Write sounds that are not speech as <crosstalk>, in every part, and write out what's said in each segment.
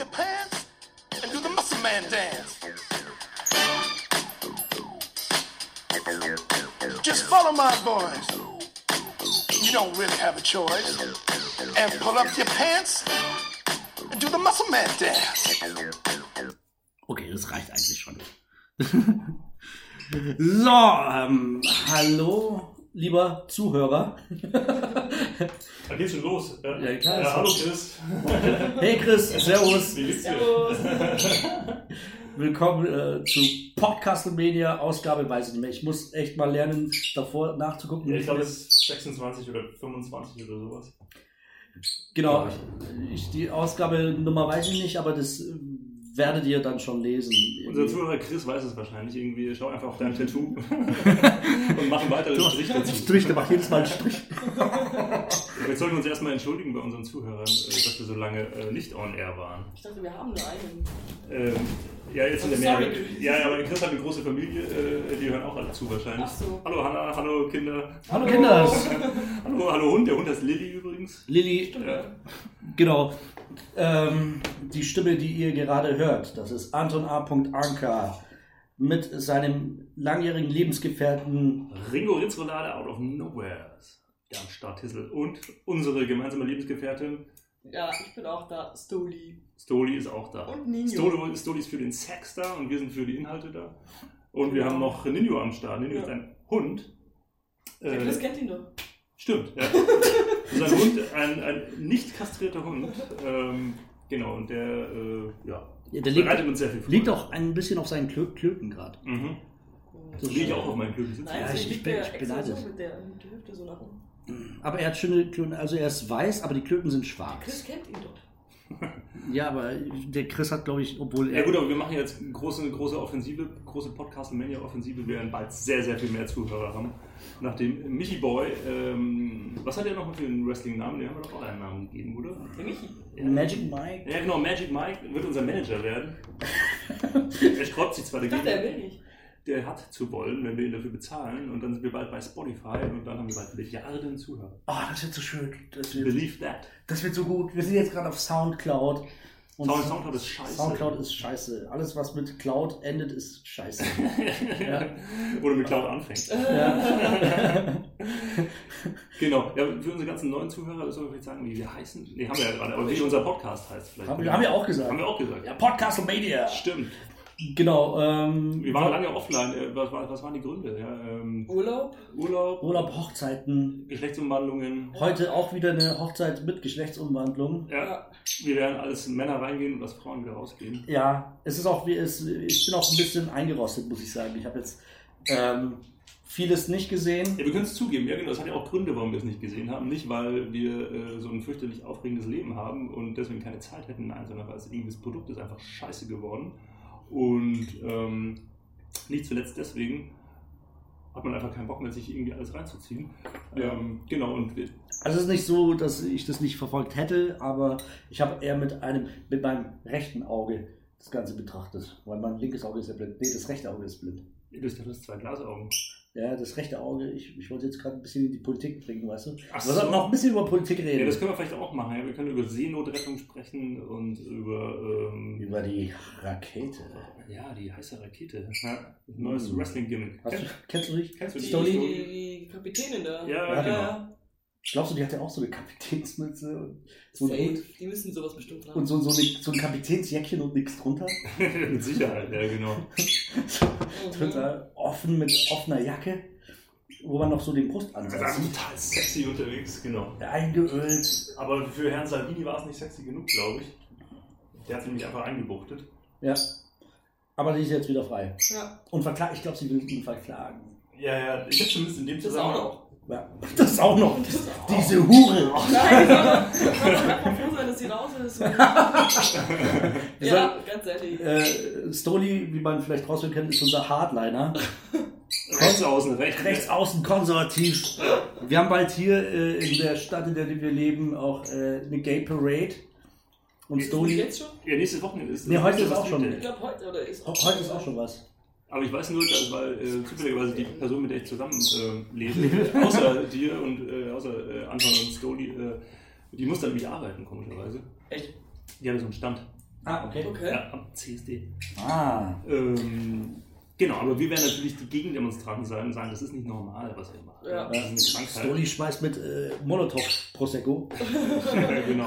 your pants and do the muscle man dance. Just follow my voice. You don't really have a choice. And pull up your pants and do the muscle man dance. Okay, das reicht eigentlich schon. <laughs> so, ähm, hallo, lieber Zuhörer. <laughs> Da geht's schon los. Ja, Ja, klar, Ja, hallo. Chris. <laughs> Hey Chris, Servus. Wie geht's dir? Willkommen äh, zu Podcast Media, Ausgabe, weiß ich nicht mehr. Ich muss echt mal lernen, davor nachzugucken. Ja, ich glaube, es ist 26 oder 25 oder sowas. Genau, ich, die Ausgabennummer weiß ich nicht, aber das werdet ihr dann schon lesen. Unser Zuhörer Chris weiß es wahrscheinlich irgendwie. Schau einfach auf dein Tattoo <laughs> und mach einen weiteren Strich dazu. Strich, der macht jedes Mal einen Strich. Jetzt sollten wir uns erstmal entschuldigen bei unseren Zuhörern, äh, dass wir so lange äh, nicht on air waren. Ich dachte, wir haben nur einen. Ähm, ja, jetzt sind wir mehr. Ja, aber Chris hat eine große Familie, äh, die hören auch alle zu wahrscheinlich. Ach so. Hallo Hanna, hallo Kinder. Hallo Kinder. Hallo, hallo Hund, der Hund heißt Lilly übrigens. Lilly, Ja. genau. Ähm, die Stimme, die ihr gerade hört, das ist Anton A. Anka mit seinem langjährigen Lebensgefährten Ringo Ritzrollade out of nowhere. Der am Start Hissel. Und unsere gemeinsame Lebensgefährtin Ja, ich bin auch da. Stoli. Stoli ist auch da. Und Nino. Stoli, Stoli ist für den Sex da und wir sind für die Inhalte da. Und wir haben noch Nino am Start. Nino Ja. ist ein Hund. Äh, Chris kennt ihn doch. Stimmt, ja. Das ist ein Hund, ein, ein nicht kastrierter Hund. Ähm, genau, und der, äh, ja, Ja, der liegt, bereitet uns sehr viel Freude. liegt auch ein bisschen auf seinen Klö Klöten gerade. Mhm. So So liege ich auch auf meinen Klöten sitzen. Nein, Ja, also ich- ich bin- ich bin neidisch. so mit der, mit der Hüfte so nach unten. Aber er hat schöne Klöten, also er ist weiß, aber die Klöten sind Chris schwarz. kennt ihn doch. Ja, aber der Chris hat, glaube ich, obwohl Ja er. gut, aber wir machen jetzt eine große, große Offensive, große Podcast-Mania-Offensive. Wir werden bald sehr, sehr viel mehr Zuhörer haben. Nachdem Michi Boy, ähm, was hat er noch für einen Wrestling-Namen? Den haben wir doch auch einen Namen gegeben, oder? Der Michi. Magic Mike. Ja genau, Magic Mike wird unser Manager werden. <laughs> er sträubt sich zwar Ich dagegen, dachte, er will nicht. Der hat zu wollen, wenn wir ihn dafür bezahlen. Und dann sind wir bald bei Spotify und dann haben wir bald Milliarden Zuhörer. Oh, das wird so schön. Das wird, Believe that. das wird so gut. Wir sind jetzt gerade auf Soundcloud. Und Sound- Soundcloud ist scheiße. Soundcloud ist scheiße. Alles, was mit Cloud endet, ist scheiße. <laughs> Ja. Oder mit Cloud anfängt. ja. <laughs> Genau. Ja, für unsere ganzen neuen Zuhörer sollen wir vielleicht sagen, wie wir heißen. Nee, haben wir ja gerade, aber wie unser Podcast heißt vielleicht. haben, wir, haben wir auch gesagt. Haben wir auch gesagt. Ja, Podcast Media. Stimmt. Genau. Ähm, Wir waren lange offline. Äh, Was, war- was waren die Gründe? Ja, ähm, Urlaub? Urlaub, Urlaub, Hochzeiten. Geschlechtsumwandlungen. Heute auch wieder eine Hochzeit mit Geschlechtsumwandlung. Ja, wir werden alles Männer reingehen und als Frauen wieder rausgehen. Ja, es ist auch, wie es, ich bin auch ein bisschen eingerostet, muss ich sagen. Ich habe jetzt ähm, vieles nicht gesehen. Ja, wir können es zugeben, ja genau, das hat ja auch Gründe, warum wir es nicht gesehen haben. Nicht, weil wir äh, so ein fürchterlich aufregendes Leben haben und deswegen keine Zeit hätten, nein, sondern weil es irgendwie das Produkt ist einfach scheiße geworden. Und ähm, nicht zuletzt deswegen hat man einfach keinen Bock mehr, sich irgendwie alles reinzuziehen. Ja. Ähm, genau, und Also es ist nicht so, dass ich das nicht verfolgt hätte, aber ich habe eher mit einem, mit meinem rechten Auge das Ganze betrachtet. Weil mein linkes Auge ist ja blind. Nee, das rechte Auge ist blind. das ist zwei Glasaugen. Ja, das rechte Auge, ich, ich wollte jetzt gerade ein bisschen in die Politik bringen, weißt du? Ach Wir sollten noch ein bisschen über Politik Ja, reden. das können wir vielleicht auch machen. Ja. Wir können über Seenotrettung sprechen und über ähm, über die Rakete. ja, die heiße Rakete. Ja, neues Hm. Wrestling-Gimmick. Du, kennst du dich? Kennst du die Die, Stoli? die, die Kapitänin da. Ja, Ja, genau. Glaubst du, die hat ja auch so eine Kapitänsmütze und so, ein Safe. Hut Die müssen sowas bestimmt und haben. so, so, eine, so ein Kapitänsjäckchen und nichts drunter? <laughs> Mit Sicherheit, ja, genau. <laughs> Mhm. Total offen mit offener Jacke, wo man noch so den Also Brustansatz einfach sieht. total sexy unterwegs, genau. Eingeölt. Aber für Herrn Salvini war es nicht sexy genug, glaube ich. Der hat sie nämlich einfach eingebuchtet. Ja. Aber die ist jetzt wieder frei. Ja, Und verklagt, ich glaube, sie will ihn verklagen. Ja, ja, ich habe zumindest in dem das auch Zusammenhang. Ja. Das auch noch. Das auch. Diese Hure. Froh sein, dass sie raus ist. <laughs> ja, ganz ehrlich. Äh, Stoli, wie man vielleicht raushören kann, ist unser Hardliner. Rechts außen, rechts. Rechts außen konservativ. Wir haben bald hier äh, in der Stadt, in der wir leben, auch äh, eine Gay Parade. Und Stoli. jetzt schon? Ja, nächstes Wochenende ist Nee, heute ist auch schon. Ich glaube heute oder ist Ho- Heute ist auch schon was. Aber ich weiß nur, dass, weil äh, zufälligerweise die Person, mit der ich zusammen äh, lebe, <laughs> außer dir und äh, außer äh, Anton und Stoli, äh, die muss dann nämlich arbeiten, komischerweise. Echt? Die haben so einen Stand. Ah, okay. Okay. Ja, am CSD. Ah, Ähm, genau, aber wir werden natürlich die Gegendemonstranten sein und sagen, das ist nicht normal, was ihr macht. Ja. Das ist eine Krankheit. Stoli schmeißt mit äh, Molotow Prosecco. <laughs> ja, genau.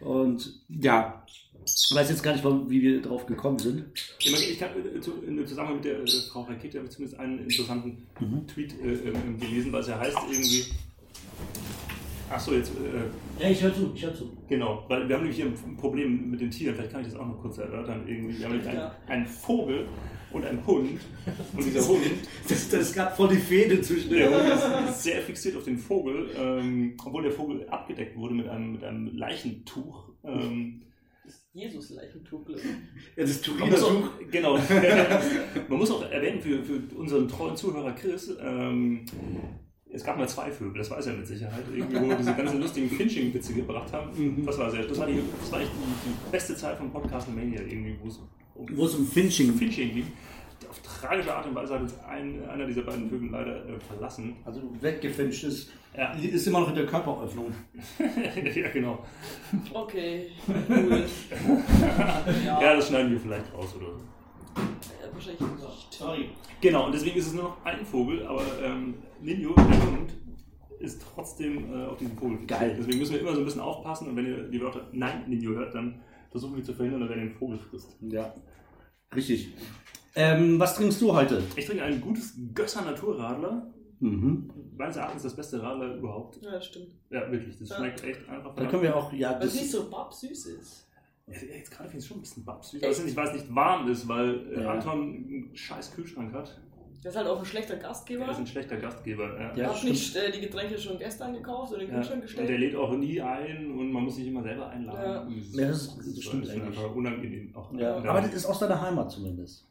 Und ja, ich weiß jetzt gar nicht, warum- wie wir drauf gekommen sind. Ich, habe äh, in Zusammenhang mit der äh, Frau Rakete habe ich zumindest einen interessanten Mhm. Tweet äh, ähm, gelesen, was er heißt irgendwie. Ach so, jetzt äh, Ja, ich höre zu, ich höre zu. genau, weil wir haben nämlich hier ein Problem mit den Tieren. Vielleicht kann ich das auch noch kurz erörtern. Irgendwie, wir haben nämlich einen, Ja. einen Vogel und einen Hund und dieser Hund Das, das gab voll die Fehde zwischen Der den Hund ist sehr fixiert auf den Vogel, ähm, obwohl der Vogel abgedeckt wurde mit einem, mit einem Leichentuch. Ähm, Jesus Leichentuch. Ja, das <laughs> man muss auch, genau. <laughs> <laughs> man muss auch erwähnen für, für unseren treuen Zuhörer Chris, ähm, es gab mal zwei Vögel, das weiß er mit Sicherheit, irgendwie, wo wir diese ganzen lustigen Finching-Witze gebracht haben. Das war sehr, das war, die, das war echt die, die beste Zeit von Podcast Mania, irgendwie, wo es um Wo es um Finching Finching ging. Auf tragische Art und Weise hat uns ein, einer dieser beiden Vögel leider äh, verlassen. Also weggefinscht ist, Ja. ist immer noch in der Körperöffnung. <laughs> ja, genau. Okay, cool. <laughs> ja, Ja, das schneiden wir vielleicht raus oder so. ja, wahrscheinlich nicht. Sorry. Genau, und deswegen ist es nur noch ein Vogel, aber ähm, Ninjo, der Hund, ist trotzdem äh, auf diesen Vogel fixiert. Geil. Deswegen müssen wir immer so ein bisschen aufpassen und wenn ihr die Wörter Nein, Ninjo hört, dann versuchen wir zu verhindern, dass er den Vogel frisst. Ja. Richtig. Ähm, was trinkst du heute? Ich trinke ein gutes Gösser Naturradler. Mhm. Meines Erachtens das beste Radler überhaupt. Ja, stimmt. Ja, wirklich. Das Ja. schmeckt echt einfach. Da können wir auch, ja, das, nicht so babsüß ist. Ja, Jetzt gerade finde ich es schon ein bisschen babsüß. Aber ich weiß nicht, warm ist, weil äh, Ja. Anton einen scheiß Kühlschrank hat. Der ist halt auch ein schlechter Gastgeber. Er ist ein schlechter Gastgeber. Ja. Ja, Er hat stimmt. nicht äh, die Getränke schon gestern gekauft und in den Ja. Kühlschrank Und gestellt. der lädt auch nie ein und man muss sich immer selber einladen. Ja, das- das stimmt ist eigentlich. einfach unangenehm. Auch. Ja. Aber das ist aus deiner Heimat zumindest.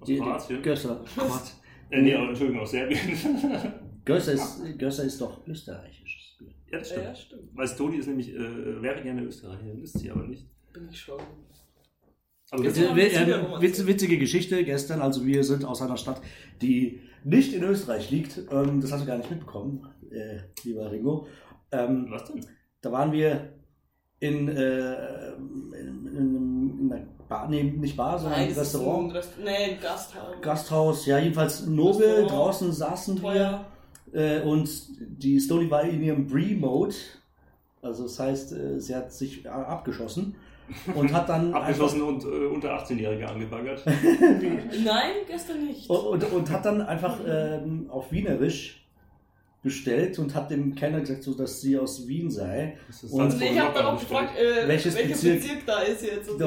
Aus Die, die Kroatien. Gösser. Gott. <laughs> Äh, nee, aber Entschuldigung, aus Serbien. <laughs> Gösser ist, Gösser ist doch österreichisches Bier. ja, das ja, stimmt. ja, stimmt. Weil Stodi ist nämlich, äh, wäre gerne Österreicherin, ist sie aber nicht. Bin ich schon. Aber Witz- äh, witz, witzige Geschichte gestern. Also wir sind aus einer Stadt, die nicht in Österreich liegt. Ähm, das hast du gar nicht mitbekommen, äh, lieber Ringo. Ähm, was denn? da waren wir in, äh, in, in, in einer Bar, nee, nicht Bar, sondern Nein, Restaurant. Rest nee, ein Gasthaus. Gasthaus, ja, jedenfalls Nobel. Restaurant. Draußen saßen Teuer. wir äh, und die Stoli war in ihrem Bree-Mode. Also, das heißt, äh, sie hat sich äh, abgeschossen und hat dann. <laughs> Abgeschossen und äh, unter 18-Jährige angebaggert. <laughs> Nein, gestern nicht. Und, und, und hat dann einfach ähm, auf Wienerisch bestellt und hat dem Kellner gesagt, so, dass sie aus Wien sei. Das ist Und- Nee, ich habe dann auch gefragt, äh, Welches welcher Bezirk? Bezirk? da ist jetzt und so.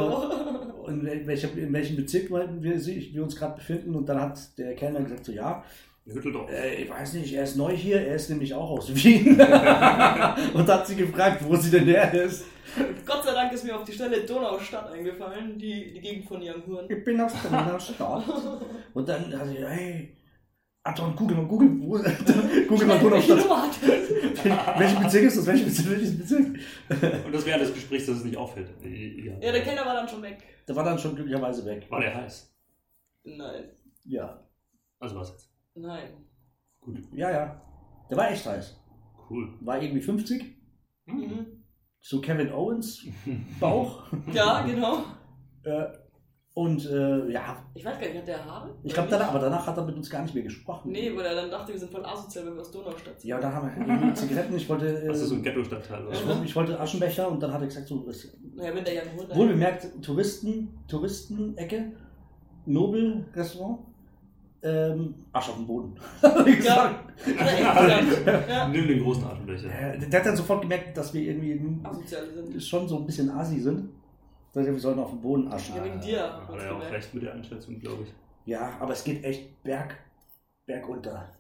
In, welcher, in welchem Bezirk wir, sich- wir uns gerade befinden. Und dann hat der Kellner gesagt, so ja, Hütteldorf. äh, ich weiß nicht, er ist neu hier, er ist nämlich auch aus Wien. <laughs> und hat sie gefragt, wo sie denn her ist. Gott sei Dank ist mir auf die Stelle Donaustadt eingefallen, die, die Gegend von Young Ich bin aus der Stadt. Und dann hat sie, hey, Anton, google mal, google, wo, <laughs> google mal Welche Donaustadt. Das? Welcher Bezirk ist das? Welcher Bezirk? Welches Bezirk? Und das während des Gesprächs, dass es nicht auffällt. Ja, Ja, der Kellner war dann schon weg. Der war dann schon glücklicherweise weg. War der heiß? Nein, Ja. Also was jetzt? nein. Gut. Ja, ja. Der war echt heiß. Cool. War irgendwie 50. Hm. Mhm. So Kevin Owens Bauch. <laughs> Ja, genau. äh, und äh, ja, Ich weiß gar nicht, hat der Haare? ich glaube danach, aber danach hat er mit uns gar nicht mehr gesprochen. Nee, weil er dann dachte, wir sind voll asozial, wenn wir aus Donaustadt sind. Ja, dann haben wir irgendwie Zigaretten. Ich wollte, äh, Das ist so ein Ghetto-Stadtteil. ich, oder? wollte- ich wollte Aschenbecher und dann hat er gesagt, so, es, Naja, wenn der Young Hund wohl bemerkt, Touristen, Touristenecke, Nobel-Restaurant, ähm, Arsch auf dem Boden. <laughs> Gesagt. Ja. Nimm den großen Atembecher. Äh, Der hat dann sofort gemerkt, dass wir irgendwie Asozial sind. schon so ein bisschen assi sind. Wir sollten auf den Boden aschen. Ja, wegen dir. Hat er ja auch recht mit der Einschätzung, glaube ich. Ja, aber es geht echt berg, bergunter.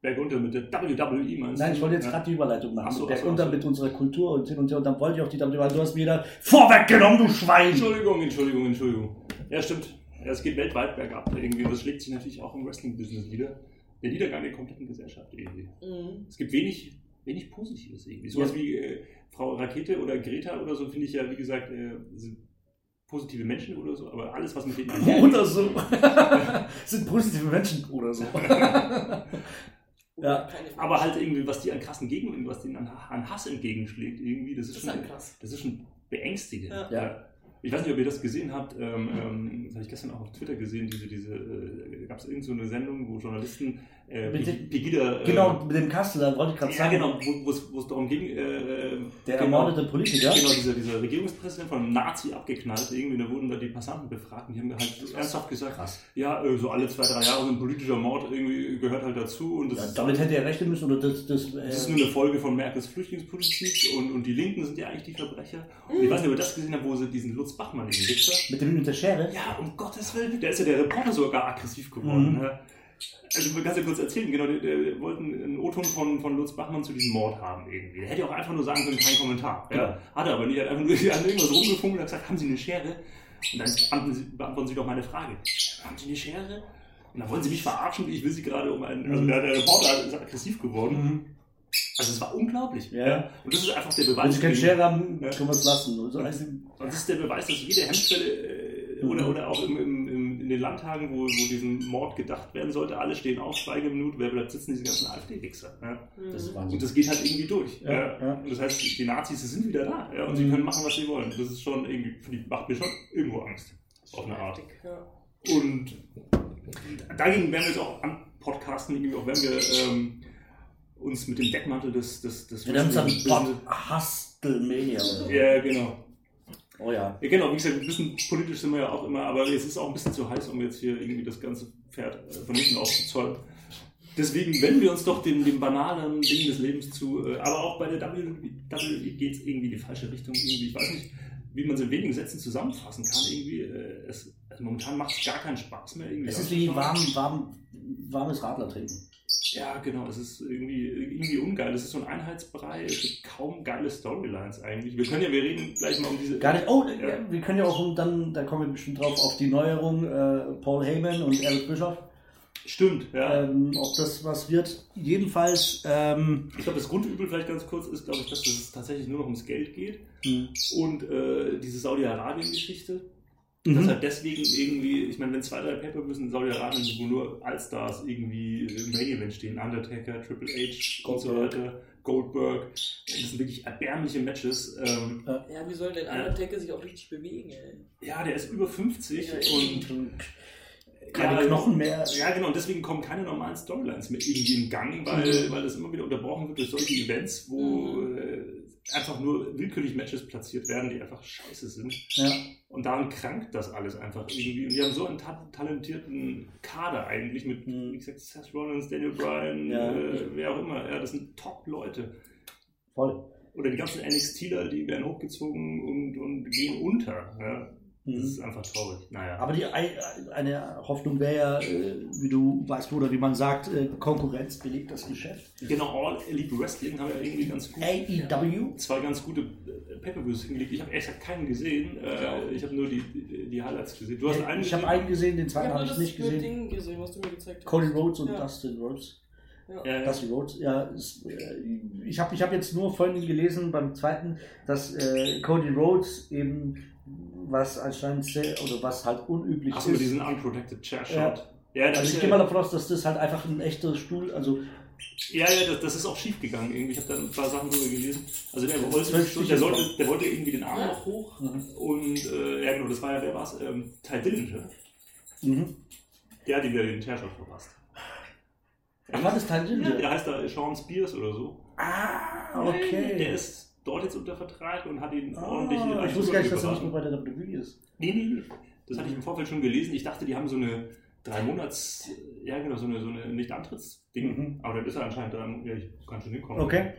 Bergunter mit der WWE, meinst Nein, du? ich wollte jetzt Ja. gerade die Überleitung machen. Ach so, so, bergunter ach so. mit unserer Kultur und hin und her. Und dann wollte ich auch die WWE, du hast mir wieder vorweggenommen, du Schwein! Entschuldigung, Entschuldigung, Entschuldigung. Ja, stimmt. Ja, es geht weltweit bergab. Irgendwie. Das schlägt sich natürlich auch im Wrestling-Business wieder. Der Niedergang der kompletten Gesellschaft irgendwie. Mhm. Es gibt wenig, wenig Positives irgendwie. Sowas Ja. wie äh, Frau Rakete oder Greta oder so finde ich ja, wie gesagt, äh, sind positive Menschen oder so, aber alles, was mit denen <laughs> Oder so. <laughs> Sind positive Menschen oder so. <laughs> Ja. Aber halt irgendwie, was die an krassen Gegen, was denen an, an Hass entgegenschlägt, irgendwie, das ist, Das ist schon, halt krass. das ist schon beängstigend. Ja. Ja. Ich weiß nicht, ob ihr das gesehen habt. Ähm, ähm, das habe ich gestern auch auf Twitter gesehen. Diese, diese, äh, gab es irgendeine so Sendung, wo Journalisten äh, Mit Pegida. Äh, Genau, mit dem Kastel, da wollte ich gerade Ja, sagen. genau, wo es darum ging. Äh, Der genau, ermordete Politiker. Genau, dieser, dieser Regierungspräsident von einem Nazi abgeknallt. Irgendwie, da wurden da die Passanten befragt und die haben halt ernsthaft gesagt, Krass. ja, äh, so alle zwei, drei Jahre so ein politischer Mord irgendwie gehört halt dazu. Und das Ja, ist- damit hätte er rechnen müssen, oder das. Das, das ist äh, nur eine Folge von Merkels Flüchtlingspolitik und, und die Linken sind ja eigentlich die Verbrecher. Und ich weiß nicht, ob ihr das gesehen habt, wo sie diesen Lutz Bachmann, diesen Wichser, mit, dem, mit der Schere. ja, um Gottes Willen, der ist ja der Reporter sogar aggressiv geworden. Mhm. Ne? Also, du kannst ja kurz erzählen, genau, der, der wollten einen O-Ton von, von Lutz Bachmann zu diesem Mord haben irgendwie. Der hätte auch einfach nur sagen können, kein Kommentar. Genau. Ja? Hat er aber nicht, er hat einfach nur <laughs> irgendwas rumgefunden und hat gesagt, haben Sie eine Schere? Und dann beantworten Sie, doch meine Frage. Haben Sie eine Schere? Und dann wollen Sie mich verarschen, ich will Sie gerade um einen, also Mhm. der, der Reporter ist aggressiv geworden. Mhm. Also es war unglaublich. Ja. Und das ist einfach der Wenn Beweis. sie keine Schere haben, Ja. können wir es lassen. Also, also, und das ist der Beweis, dass jede Hemmschwelle äh, oder, Mhm. oder auch im, im, im, in den Landtagen, wo, wo diesem Mord gedacht werden sollte, alle stehen auf, Schweigeminute, wer bleibt sitzen, diese ganzen AfD-Wichser. Ja. das ist Und das geht halt irgendwie durch. Ja, Ja. Und das heißt, die Nazis sind wieder da ja, und sie Mhm. können machen, was sie wollen. Das ist schon irgendwie, für die macht mir schon irgendwo Angst. Auf eine Art. Ja. Und dagegen werden wir jetzt auch an Podcasten, irgendwie auch wenn wir ähm, uns mit dem Deckmantel des, des, des Wir haben es so. Ja, genau. Oh ja. Ja, genau, wie gesagt, ein bisschen politisch sind wir ja auch immer, aber es ist auch ein bisschen zu heiß, um jetzt hier irgendwie das ganze Pferd äh, von hinten aufzuzäumen. Deswegen wenden wir uns doch dem, dem banalen Ding des Lebens zu. äh, Aber auch bei der WWE geht es irgendwie in die falsche Richtung. Irgendwie, ich weiß nicht, wie man es in wenigen Sätzen zusammenfassen kann. Irgendwie, äh, es, also momentan macht es gar keinen Spaß mehr. Irgendwie Es ist wie warm, warm, warmes Radler trinken. Ja, genau, es ist irgendwie, irgendwie ungeil. Es ist so ein Einheitsbrei, es gibt kaum geile Storylines eigentlich. Wir können ja, wir reden gleich mal um diese. Gar nicht. Oh, Ja. wir können ja auch dann, da kommen wir bestimmt drauf, auf die Neuerung äh, Paul Heyman und Eric Bischoff. Stimmt, ja. Ähm, ob das was wird. Jedenfalls, ähm, Ich glaube, das Grundübel vielleicht ganz kurz ist, glaube ich, dass es tatsächlich nur noch ums Geld geht hm. und äh, diese Saudi-Arabien-Geschichte. Mhm. Dass halt deswegen irgendwie, ich meine, wenn zwei, drei Paper-Views in Saudi-Arabien sind, wo nur Allstars irgendwie im Main-Event stehen, Undertaker, Triple H und so Goldberg. weiter, Goldberg, das sind wirklich erbärmliche Matches. Ähm, ja, wie soll denn Undertaker sich auch richtig bewegen, ey? ja, der ist über 50 und keine Ja, Knochen mehr. Ja, genau, und deswegen kommen keine normalen Storylines mehr irgendwie in Gang, weil, Mhm. weil das immer wieder unterbrochen wird durch solche Events, wo Mhm. äh, einfach nur willkürlich Matches platziert werden, die einfach scheiße sind. Ja. Und daran krankt das alles einfach irgendwie. Und die haben so einen ta talentierten Kader eigentlich mit, wie gesagt, Seth Rollins, Daniel Bryan, Ja. äh, wer auch immer. Ja, das sind Top-Leute. Voll. Oder die ganzen NXTler, die werden hochgezogen und, und gehen unter. Ja. Das Mhm. ist einfach traurig. Naja. Aber die, eine Hoffnung wäre ja, äh, wie du weißt, oder wie man sagt, äh, Konkurrenz belegt das Geschäft. genau, All Elite Wrestling haben ja irgendwie ganz gut. AEW? zwei ganz gute äh, Pay-Per-Views hingelegt. Ich habe ehrlich gesagt keinen gesehen. Äh, ich habe nur die, die, Highlights gesehen. Du hast einen ich habe einen gesehen, den zweiten habe ich nicht gesehen. Ding gesehen, was du mir gezeigt hast. Cody Rhodes und Ja. Dustin Rhodes. Ja. Dusty Rhodes, ja. Ist, äh, ich habe ich hab jetzt nur vorhin gelesen beim zweiten, dass äh, Cody Rhodes eben, was anscheinend sehr, oder was halt unüblich Achso, mit ist. diesen Unprotected Chair Shot. Ja. Ja, das Also ist ich ja- gehe mal davon aus, dass das halt einfach ein echter Stuhl, also Ja, ja, das, das ist auch schief gegangen. Irgendwie. Ich habe da ein paar Sachen drüber gelesen. Also der wollte, der, sollte, der wollte irgendwie den Arm Ja. noch hoch. Mhm. Und äh, ja, genau, das war ja, wer war's? Ähm, Ty Dillinger. mhm. Der hat ihm ja den Chairshot verpasst. Ach, war das Teil Ja, der heißt da Sean Spears oder so. Ah, okay. Der ist dort jetzt unter Vertrag und hat ihn Ah, ordentlich. ich wusste gar nicht, dass er nicht nur bei der WWE ist. Nee, nee, nee. Das hatte ich im Vorfeld schon gelesen. Ich dachte, die haben so eine drei Monats, ja genau, so eine, so eine Nicht-Antritts-Ding. Mhm. Aber dann ist er anscheinend da, ja, ich kann schon hinkommen. Okay.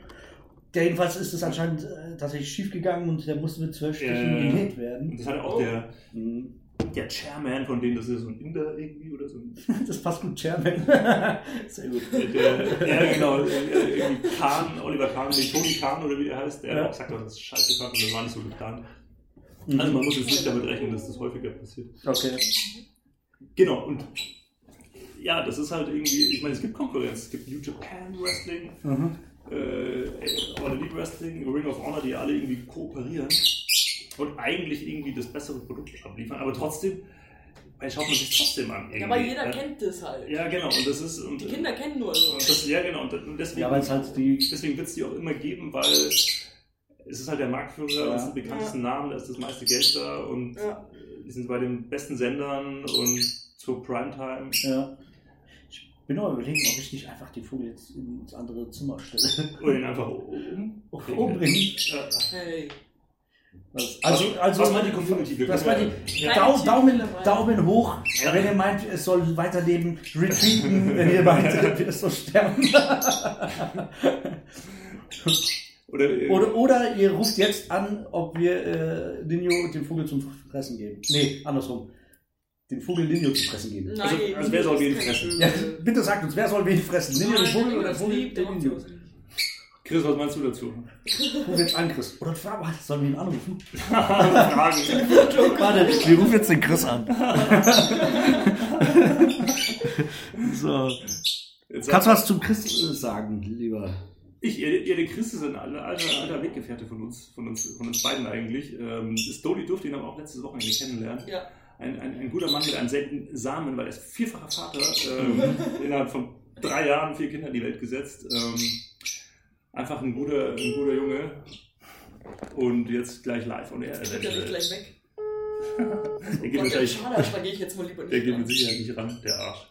Der jedenfalls ist es anscheinend äh, tatsächlich schief gegangen und der musste mit zwölf Stichen Ja. genäht werden. Und das hatte auch Oh. der, Mhm. Der Chairman von denen, das ist so ein Inder irgendwie oder so. <laughs> Das passt gut, Chairman. <laughs> Sehr gut. Der, ja, genau, äh, irgendwie Kahn, Oliver Kahn, Tony Kahn oder wie der heißt, der Ja. hat auch gesagt, das ist scheiße fand und das war nicht so geplant. Mhm. Also man muss jetzt nicht damit rechnen, dass das häufiger passiert. Okay. Genau, und ja, das ist halt irgendwie, ich meine, es gibt Konkurrenz. Es gibt New Japan Wrestling, Mhm. äh, All Elite Wrestling, Ring of Honor, die alle irgendwie kooperieren und eigentlich irgendwie das bessere Produkt abliefern, aber trotzdem, weil schaut man sich trotzdem an. Ja, aber irgendwie, jeder ja. kennt das halt. Ja, genau, und das ist. Und, Die Kinder kennen nur und so. das, ja, genau, und, deswegen, Ja, halt die. deswegen wird es die auch immer geben, weil es ist halt der Marktführer, Ja. es sind die bekanntesten Namen, da ist das meiste Geld da und Ja. die sind bei den besten Sendern und zur Primetime. Ja. Ich bin nur überlegen, ob ich nicht einfach die Vogel jetzt ins andere Zimmer stelle. Oder ihn einfach um. Umbringen. Äh, Hey. Also, also, was meint die Community? Das war die Daumen, dabei. Daumen hoch, Ja. wenn ihr meint, es soll weiterleben, retweeten, <laughs> wenn ihr meint, <laughs> es soll sterben. <laughs> Oder, Oder, oder ihr ruft jetzt an, ob wir äh, Linio den Vogel zum Fressen geben. Nee, andersrum. Den Vogel Linio zu fressen geben. Also- also wer soll wen fressen? Ja, bitte sagt uns, wer soll wen fressen? Linio den Vogel oder das Vogel den Linio? Chris, was meinst du dazu? Wir jetzt an, Chris. Oder warte, sollen wir ihn anrufen? <laughs> Fragen. Warte, wir rufen jetzt den Chris an. <laughs> so. Jetzt Kannst du was zum Chris äh, sagen, lieber? Ich, ihr, ihr der Chris ist ein alter, alter, alter Weggefährte von uns, von uns, von uns beiden eigentlich. Ähm, Stoli durfte ihn aber auch letztes Wochenende kennenlernen. Ja. Ein, ein, ein guter Mann mit einem seltenen Samen, weil er ist vierfacher Vater, <laughs> ähm, innerhalb von drei Jahren vier Kinder in die Welt gesetzt. Ähm, einfach ein guter, ein guter Junge. Und jetzt gleich live. Und er, Jetzt geht er nicht gleich weg. <laughs> er geht der gleich, Schade, da gehe ich jetzt mal lieber nicht der geht ran. mit Sicherheit nicht ran, der Arsch.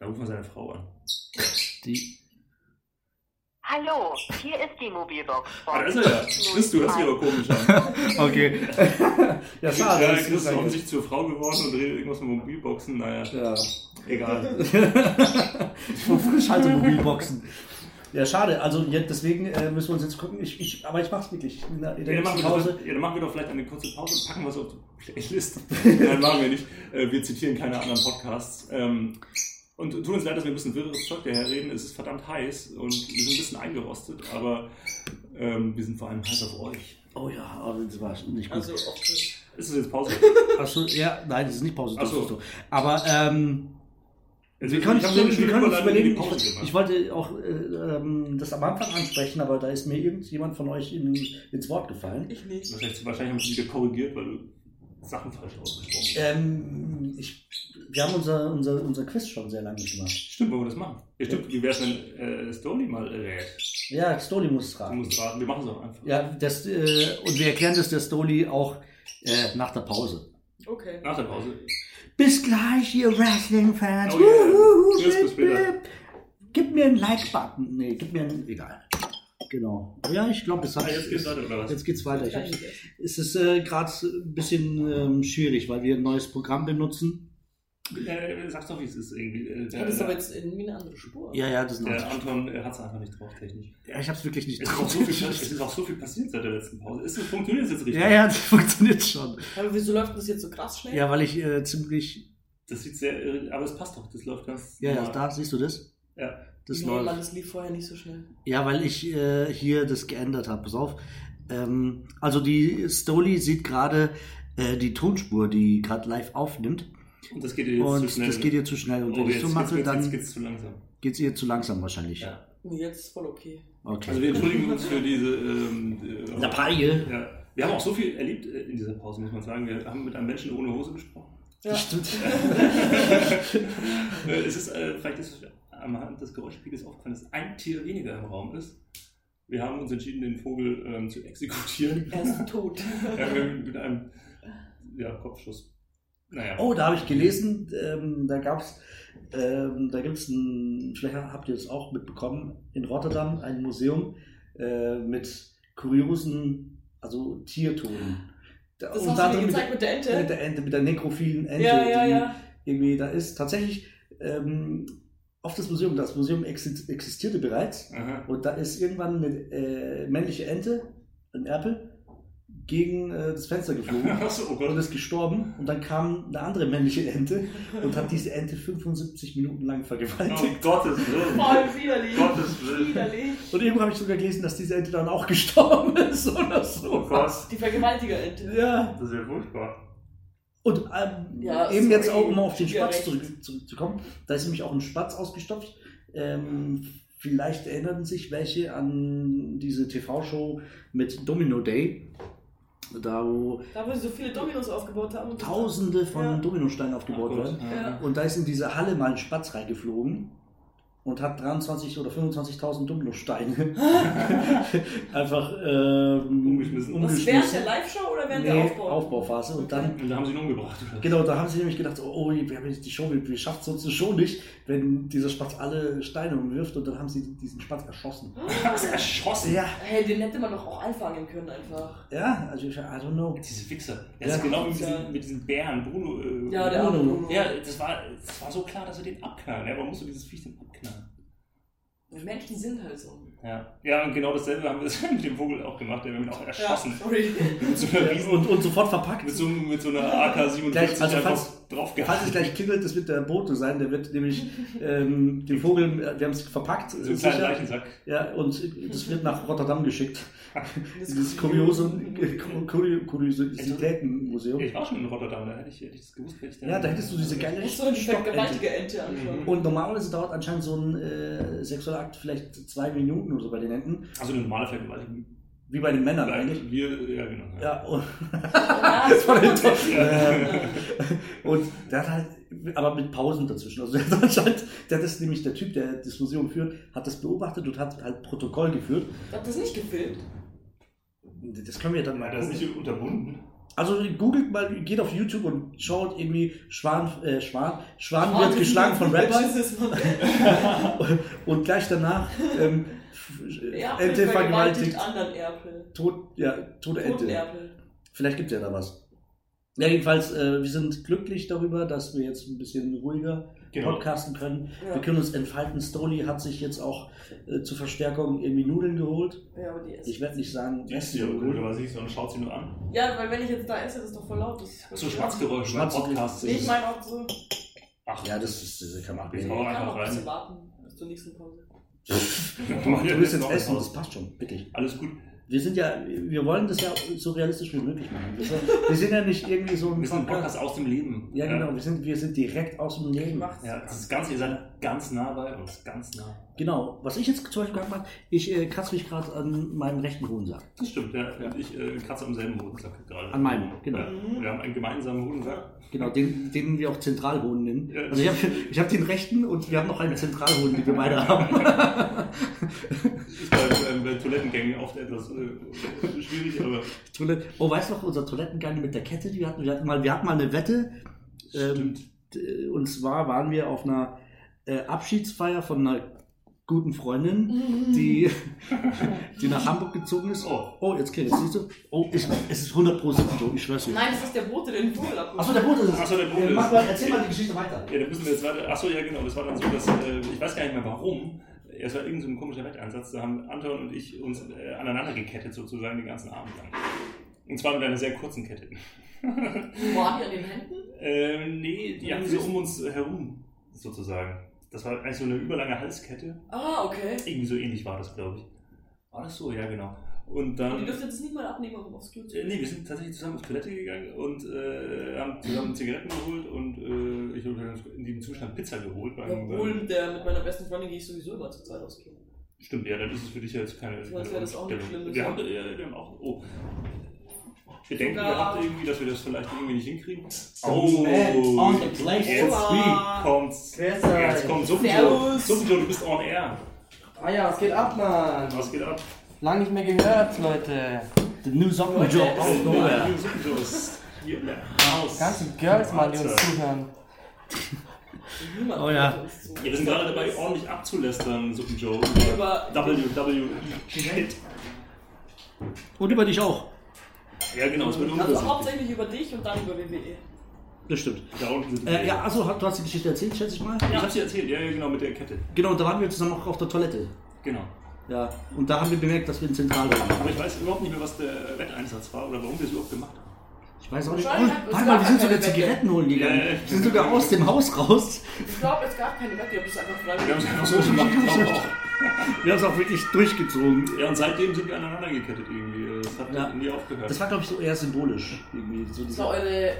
Da ruft man seine Frau an. Die. Hallo, hier ist die Mobilbox von. Ah, da ist er ja. Chris, du hörst dich aber komisch an. <laughs> Okay. <laughs> ja, schade. Ja, Chris ist offensichtlich zur Frau geworden und redet irgendwas mit Mobilboxen. Naja, Ja. egal. Von Frischhaltemobilboxen. <laughs> Ja, schade. Also jetzt, deswegen äh, müssen wir uns jetzt gucken. Ich, ich, aber ich mach's wirklich. In der, in der Ja, dann, machen Pause. doch, ja, dann machen wir doch vielleicht eine kurze Pause und packen was auf die Playlist. Nein, machen wir nicht. Äh, Wir zitieren keine anderen Podcasts. Ähm, Und tut uns leid, dass wir ein bisschen wirres Zeug daherreden. Es ist verdammt heiß und wir sind ein bisschen eingerostet, aber ähm, wir sind vor allem heiß auf euch. Oh ja, aber das war nicht gut. Also. Ist es jetzt Pause? Achso, ja, nein, das ist nicht Pause. Das Ach so. ist so. Aber ähm, Jetzt wir können, ich hab wir, können uns überlegen. Pause Ich, gemacht. ich wollte auch äh, ähm, das am Anfang ansprechen, aber da ist mir irgendjemand von euch in, ins Wort gefallen. Ich nicht. Wahrscheinlich, wahrscheinlich haben sie wieder korrigiert, weil du Sachen falsch ausgesprochen. Ähm, ich, wir haben unser, unser, unser Quiz schon sehr lange nicht gemacht. Stimmt, wollen wir das machen? Ja, stimmt. Wie wär's, wenn äh, Stoli mal rät? Ja, Stoli muss es Du raten. musst raten, wir machen es auch einfach. Ja, das, äh, und wir erklären das der Stoli auch äh, nach der Pause. Okay. Nach der Pause. Bis gleich, ihr Wrestling-Fans. Oh yeah. Tschüss, bis später. Gib mir einen Like-Button. Nee, gib mir einen. Egal. Genau. Ja, ich glaube, es hat. Ah, jetzt geht's weiter, oder was? Jetzt geht's weiter. Ich essen. es ist äh, gerade ein bisschen ähm, schwierig, weil wir ein neues Programm benutzen. Äh, sag's doch, wie es ist irgendwie. Äh, Ja, der, das ist aber jetzt irgendwie eine andere Spur. Ja, ja, das ist der. Anton äh, hat es einfach nicht drauf, technisch. Ja, ich hab's wirklich nicht Es ist, auch so viel, es ist auch so viel passiert seit der letzten Pause. Ist, funktioniert es jetzt richtig? Ja, ja, das <laughs> funktioniert schon. Aber wieso läuft das jetzt so krass schnell? Ja, weil ich äh, ziemlich. Das sieht sehr aber es passt doch, das läuft ganz Ja, ja, da siehst du das? Ja. Das nee, läuft. Mann, das lief vorher nicht so schnell. Ja, weil ich äh, hier das geändert habe. Pass auf. Ähm, also die Stoli sieht gerade äh, die Tonspur, die gerade live aufnimmt. Und das geht ihr jetzt zu Und schnell. das geht ihr zu schnell. Und oh, wenn ich jetzt, so mache, jetzt, dann jetzt geht's zu langsam. geht es ihr zu langsam wahrscheinlich. Ja. Nee, jetzt ist voll okay. Okay. Also wir entschuldigen uns für diese... Ähm, äh, Der Paie. ja. Wir haben auch so viel erlebt äh, in dieser Pause, muss man sagen. Wir haben mit einem Menschen ohne Hose gesprochen. Ja. Stimmt. <laughs> Äh, es ist, äh, vielleicht ist es am des Geräuschspiegels aufgefallen, dass ein Tier weniger im Raum ist. Wir haben uns entschieden, den Vogel ähm, zu exekutieren. Er ist tot. <laughs> ja, mit, einem ja, Kopfschuss. Naja. Oh, da habe ich gelesen, ähm, da gab's, ähm, da gibt es ein, vielleicht habt ihr das auch mitbekommen, in Rotterdam ein Museum äh, mit kuriosen, also Tiertonen. Da- Das und hast da du mir drin gezeigt mit der Ente? Mit der Ente, mit der nekrophilen Ente, Ja, ja, die ja. irgendwie da ist. Tatsächlich ähm, auf das Museum, das Museum exi- existierte bereits Aha. und da ist irgendwann eine äh, männliche Ente, ein Erpel, gegen äh, das Fenster geflogen <laughs> Achso, oh und ist gestorben und dann kam eine andere männliche Ente und hat diese Ente 75 Minuten lang Oh vergewaltigt. Gottes Willen. Voll widerlich. Gottes Willen. Widerlich. Und irgendwo habe ich sogar gelesen, dass diese Ente dann auch <laughs> gestorben ist oder so. Oh Gott. Die Vergewaltiger-Ente. Ja. Das ist ja furchtbar. Und ähm, Ja, eben jetzt sorry. auch, um auf den Spatz zurückzukommen, da ist nämlich auch ein Spatz ausgestopft. Ähm, vielleicht erinnern sich welche an diese TV-Show mit Domino Day, da wo Da, wo sie so viele Dominos aufgebaut haben. tausende von Ja. Dominosteinen aufgebaut werden. Ja. Und da ist in diese Halle mal ein Spatz reingeflogen. Und hat 23 oder 25.000 Dominosteine <laughs> einfach ähm, Umgeschmissen. Was, während umgeschmissen. der Live-Show oder während Nee, der Aufbau? Aufbauphase. Und dann Und da haben sie ihn umgebracht. oder? Genau, da haben sie nämlich gedacht, oh, wir haben jetzt die Show, wir, wir schaffen es uns schon nicht, wenn dieser Spatz alle Steine umwirft und dann haben sie diesen Spatz erschossen. Was erschossen? Ja, Hey, den hätte man doch auch einfangen können einfach. ja, also ich, I don't know. Diese Wichser. Ja. Das ist genau wie mit Ja. diesen, mit diesen Bären. Bruno. Äh, Ja, der Bruno. Bruno. Ja, das war, das war so klar, dass wir den abknallen. Ja, warum musst du dieses Viech denn abknallen? Die Menschen sind halt so. Ja. ja, und genau dasselbe haben wir <laughs> mit dem Vogel auch gemacht. Der haben ihn auch erschossen. Ja, sorry. Mit so einer riesen, Und, und sofort verpackt. mit so, mit so einer AK-47 Gleich, also einfach falls- drauf Falls es gleich klingelt, das wird der Bote sein, der wird nämlich ähm, den Vogel, äh, wir haben es verpackt, So einen kleinen sicher. Leichensack. Ja, und das wird nach Rotterdam geschickt. <laughs> Dieses kuriose Kuri- Kuriositätenmuseum. Ich war schon in Rotterdam, da hätte ich, hätte ich das gewusst, hätte ich Ja, da hättest du diese geile du eine gewaltige Ente anschauen. Und normalerweise dauert anscheinend so ein äh, Sexualakt vielleicht zwei Minuten oder so bei den Enten. Also eine normale Vergewaltigung. Wie bei den Männern eigentlich. Wir, ja, genau. Ja, und, Ja, das war den das <laughs> und der hat halt, aber mit Pausen dazwischen. Also der hat anscheinend, der ist nämlich der Typ, der das Museum führt, hat das beobachtet und hat halt Protokoll geführt. Hat das nicht gefilmt? Das können wir dann mal das ist gucken. nicht unterbunden. Also googelt mal, geht auf YouTube und schaut irgendwie Schwan, äh, Schwan, Schwan Ah, wird das geschlagen von Mann. <laughs> und gleich danach ähm, Erpel Ente vergewaltigt anderen Erpel. tot, ja, tote Ente. Erpel. Vielleicht gibt es ja da was. Ja, jedenfalls, äh, wir sind glücklich darüber, dass wir jetzt ein bisschen ruhiger Genau. podcasten können. Ja. Wir können uns entfalten. Stoli hat sich jetzt auch äh, zur Verstärkung irgendwie Nudeln geholt. Ja, aber die essen. Ich werde nicht sagen, Die ist ja Nudeln. komischerweise nicht, sondern schaut sie nur an. Ja, weil wenn ich jetzt da esse, das ist doch voll laut. Das ist So Schmatzgeräusche beim Schmatz- Podcast. Ich meine auch so. Ach, Ja, das, ist, das kann man Ich Ich kann einfach auch ein bisschen rein. warten bis zur nächsten Pause. Du willst jetzt essen, das passt schon, wirklich. Alles gut. Wir sind ja, wir wollen das ja so realistisch wie möglich machen. Wir sind, wir sind ja nicht irgendwie so ein Wir sind Podcast aus dem Leben. Ja, genau, wir sind, wir sind direkt aus dem Leben. Ja, das ist ganz, ihr seid ganz nah bei uns. Ganz nah. Genau, was ich jetzt zum Beispiel gemacht habe, ich äh, kratze mich gerade an meinem rechten Hodensack. Das stimmt, ja. Und ich äh, kratze am selben Hodensack gerade. An meinem, genau. Ja, wir haben einen gemeinsamen Hodensack. Genau, den, den wir auch Zentralhoden nennen. Ja. Also ich habe ich hab den rechten und wir haben noch einen Zentralhoden, den wir beide haben. <laughs> Ist bei, ähm, bei Toilettengängen oft etwas äh, schwierig, aber Toilette. Oh, weißt du noch, unser Toilettengang mit der Kette, die wir hatten? Wir hatten mal, wir hatten mal eine Wette. Ähm, stimmt. und zwar waren wir auf einer äh, Abschiedsfeier von einer guten Freundin, die, <laughs> die nach Hamburg gezogen ist. Oh. oh jetzt krieg ich, siehst du? Oh, ich, es ist 100 Prozent so, ich schwör's dir. Nein, das ist der Bote, der den Vogel abholt. Achso, der Boot ist es. Achso, der Boot Äh, mal, erzähl mal die Geschichte weiter. Ja, dann müssen wir jetzt weiter. Achso, ja, genau. Das war dann so, dass äh, ich weiß gar nicht mehr warum. Es war irgendein so ein komischer Wetteinsatz. Da haben Anton und ich uns äh, aneinander gekettet, sozusagen, den ganzen Abend lang. Und zwar mit einer sehr kurzen Kette. Wo waren die an den Händen? ähm, nee, die hatten so um uns herum, sozusagen. Das war eigentlich so eine überlange Halskette. Ah, okay. Irgendwie so ähnlich war das, glaube ich. War das so? Ja, genau. Und Und die dann. dürfen jetzt nicht mal abnehmen, um aufs Klo zu Äh, nee, wir sind tatsächlich zusammen auf Toilette gegangen und äh, haben zusammen Zigaretten geholt und äh, ich habe in diesem Zustand Pizza geholt. Beim, Obwohl, mit, der, mit meiner besten Freundin gehe ich sowieso immer zur Zeit aufs Klo. stimmt, ja, dann ist es für dich jetzt keine. So, als wäre das auch nicht schlimm, Wir haben, ja, wir haben auch. Oh. Bedenken Sogar- gehabt irgendwie, dass wir das vielleicht irgendwie nicht hinkriegen. Man on the place to jetzt kommt's. Jetzt kommt Suppenjoe. Servus. Suppenjoe, du bist on air. Ah ja, was geht ab, Mann? Was geht ab? Lang nicht mehr gehört, Leute. The new out of nowhere. Suppenjoe ist hier in der Haus. Ganze Girls, Mann, die uns zuhören. Oh ja. wir sind gerade dabei, ordentlich abzulästern, Suppenjoe. Über- WWE. Shit. Und über dich auch. Ja, genau, es wird Also unübersichtlich. hauptsächlich über dich und dann über WWE. Das stimmt. Da unten sind Äh, ja, achso, du hast die Geschichte erzählt, schätze ich mal. Ich hab's dir erzählt, ja, ja, genau, mit der Kette. Genau, und da waren wir zusammen auch auf der Toilette. Genau. Ja, und da haben wir bemerkt, dass wir einen Zentralhoden haben. Aber ich weiß überhaupt nicht mehr, was der Wetteinsatz war oder warum wir es überhaupt gemacht haben. Ich weiß auch nicht. Oh, warte mal, wir sind sogar. Zigaretten holen gegangen. Ja, ja. Wir sind sogar aus dem Haus raus. Ich glaube, es gab keine Wette, ihr habt es einfach Wir haben es freiwillig einfach so <laughs> gemacht, ich glaube <laughs> auch. <laughs> Wir haben es auch wirklich durchgezogen. Ja, und seitdem sind wir aneinander gekettet irgendwie. Das hat Ja. nie aufgehört. Das war, glaube ich, so eher symbolisch. Irgendwie. So Das war eure,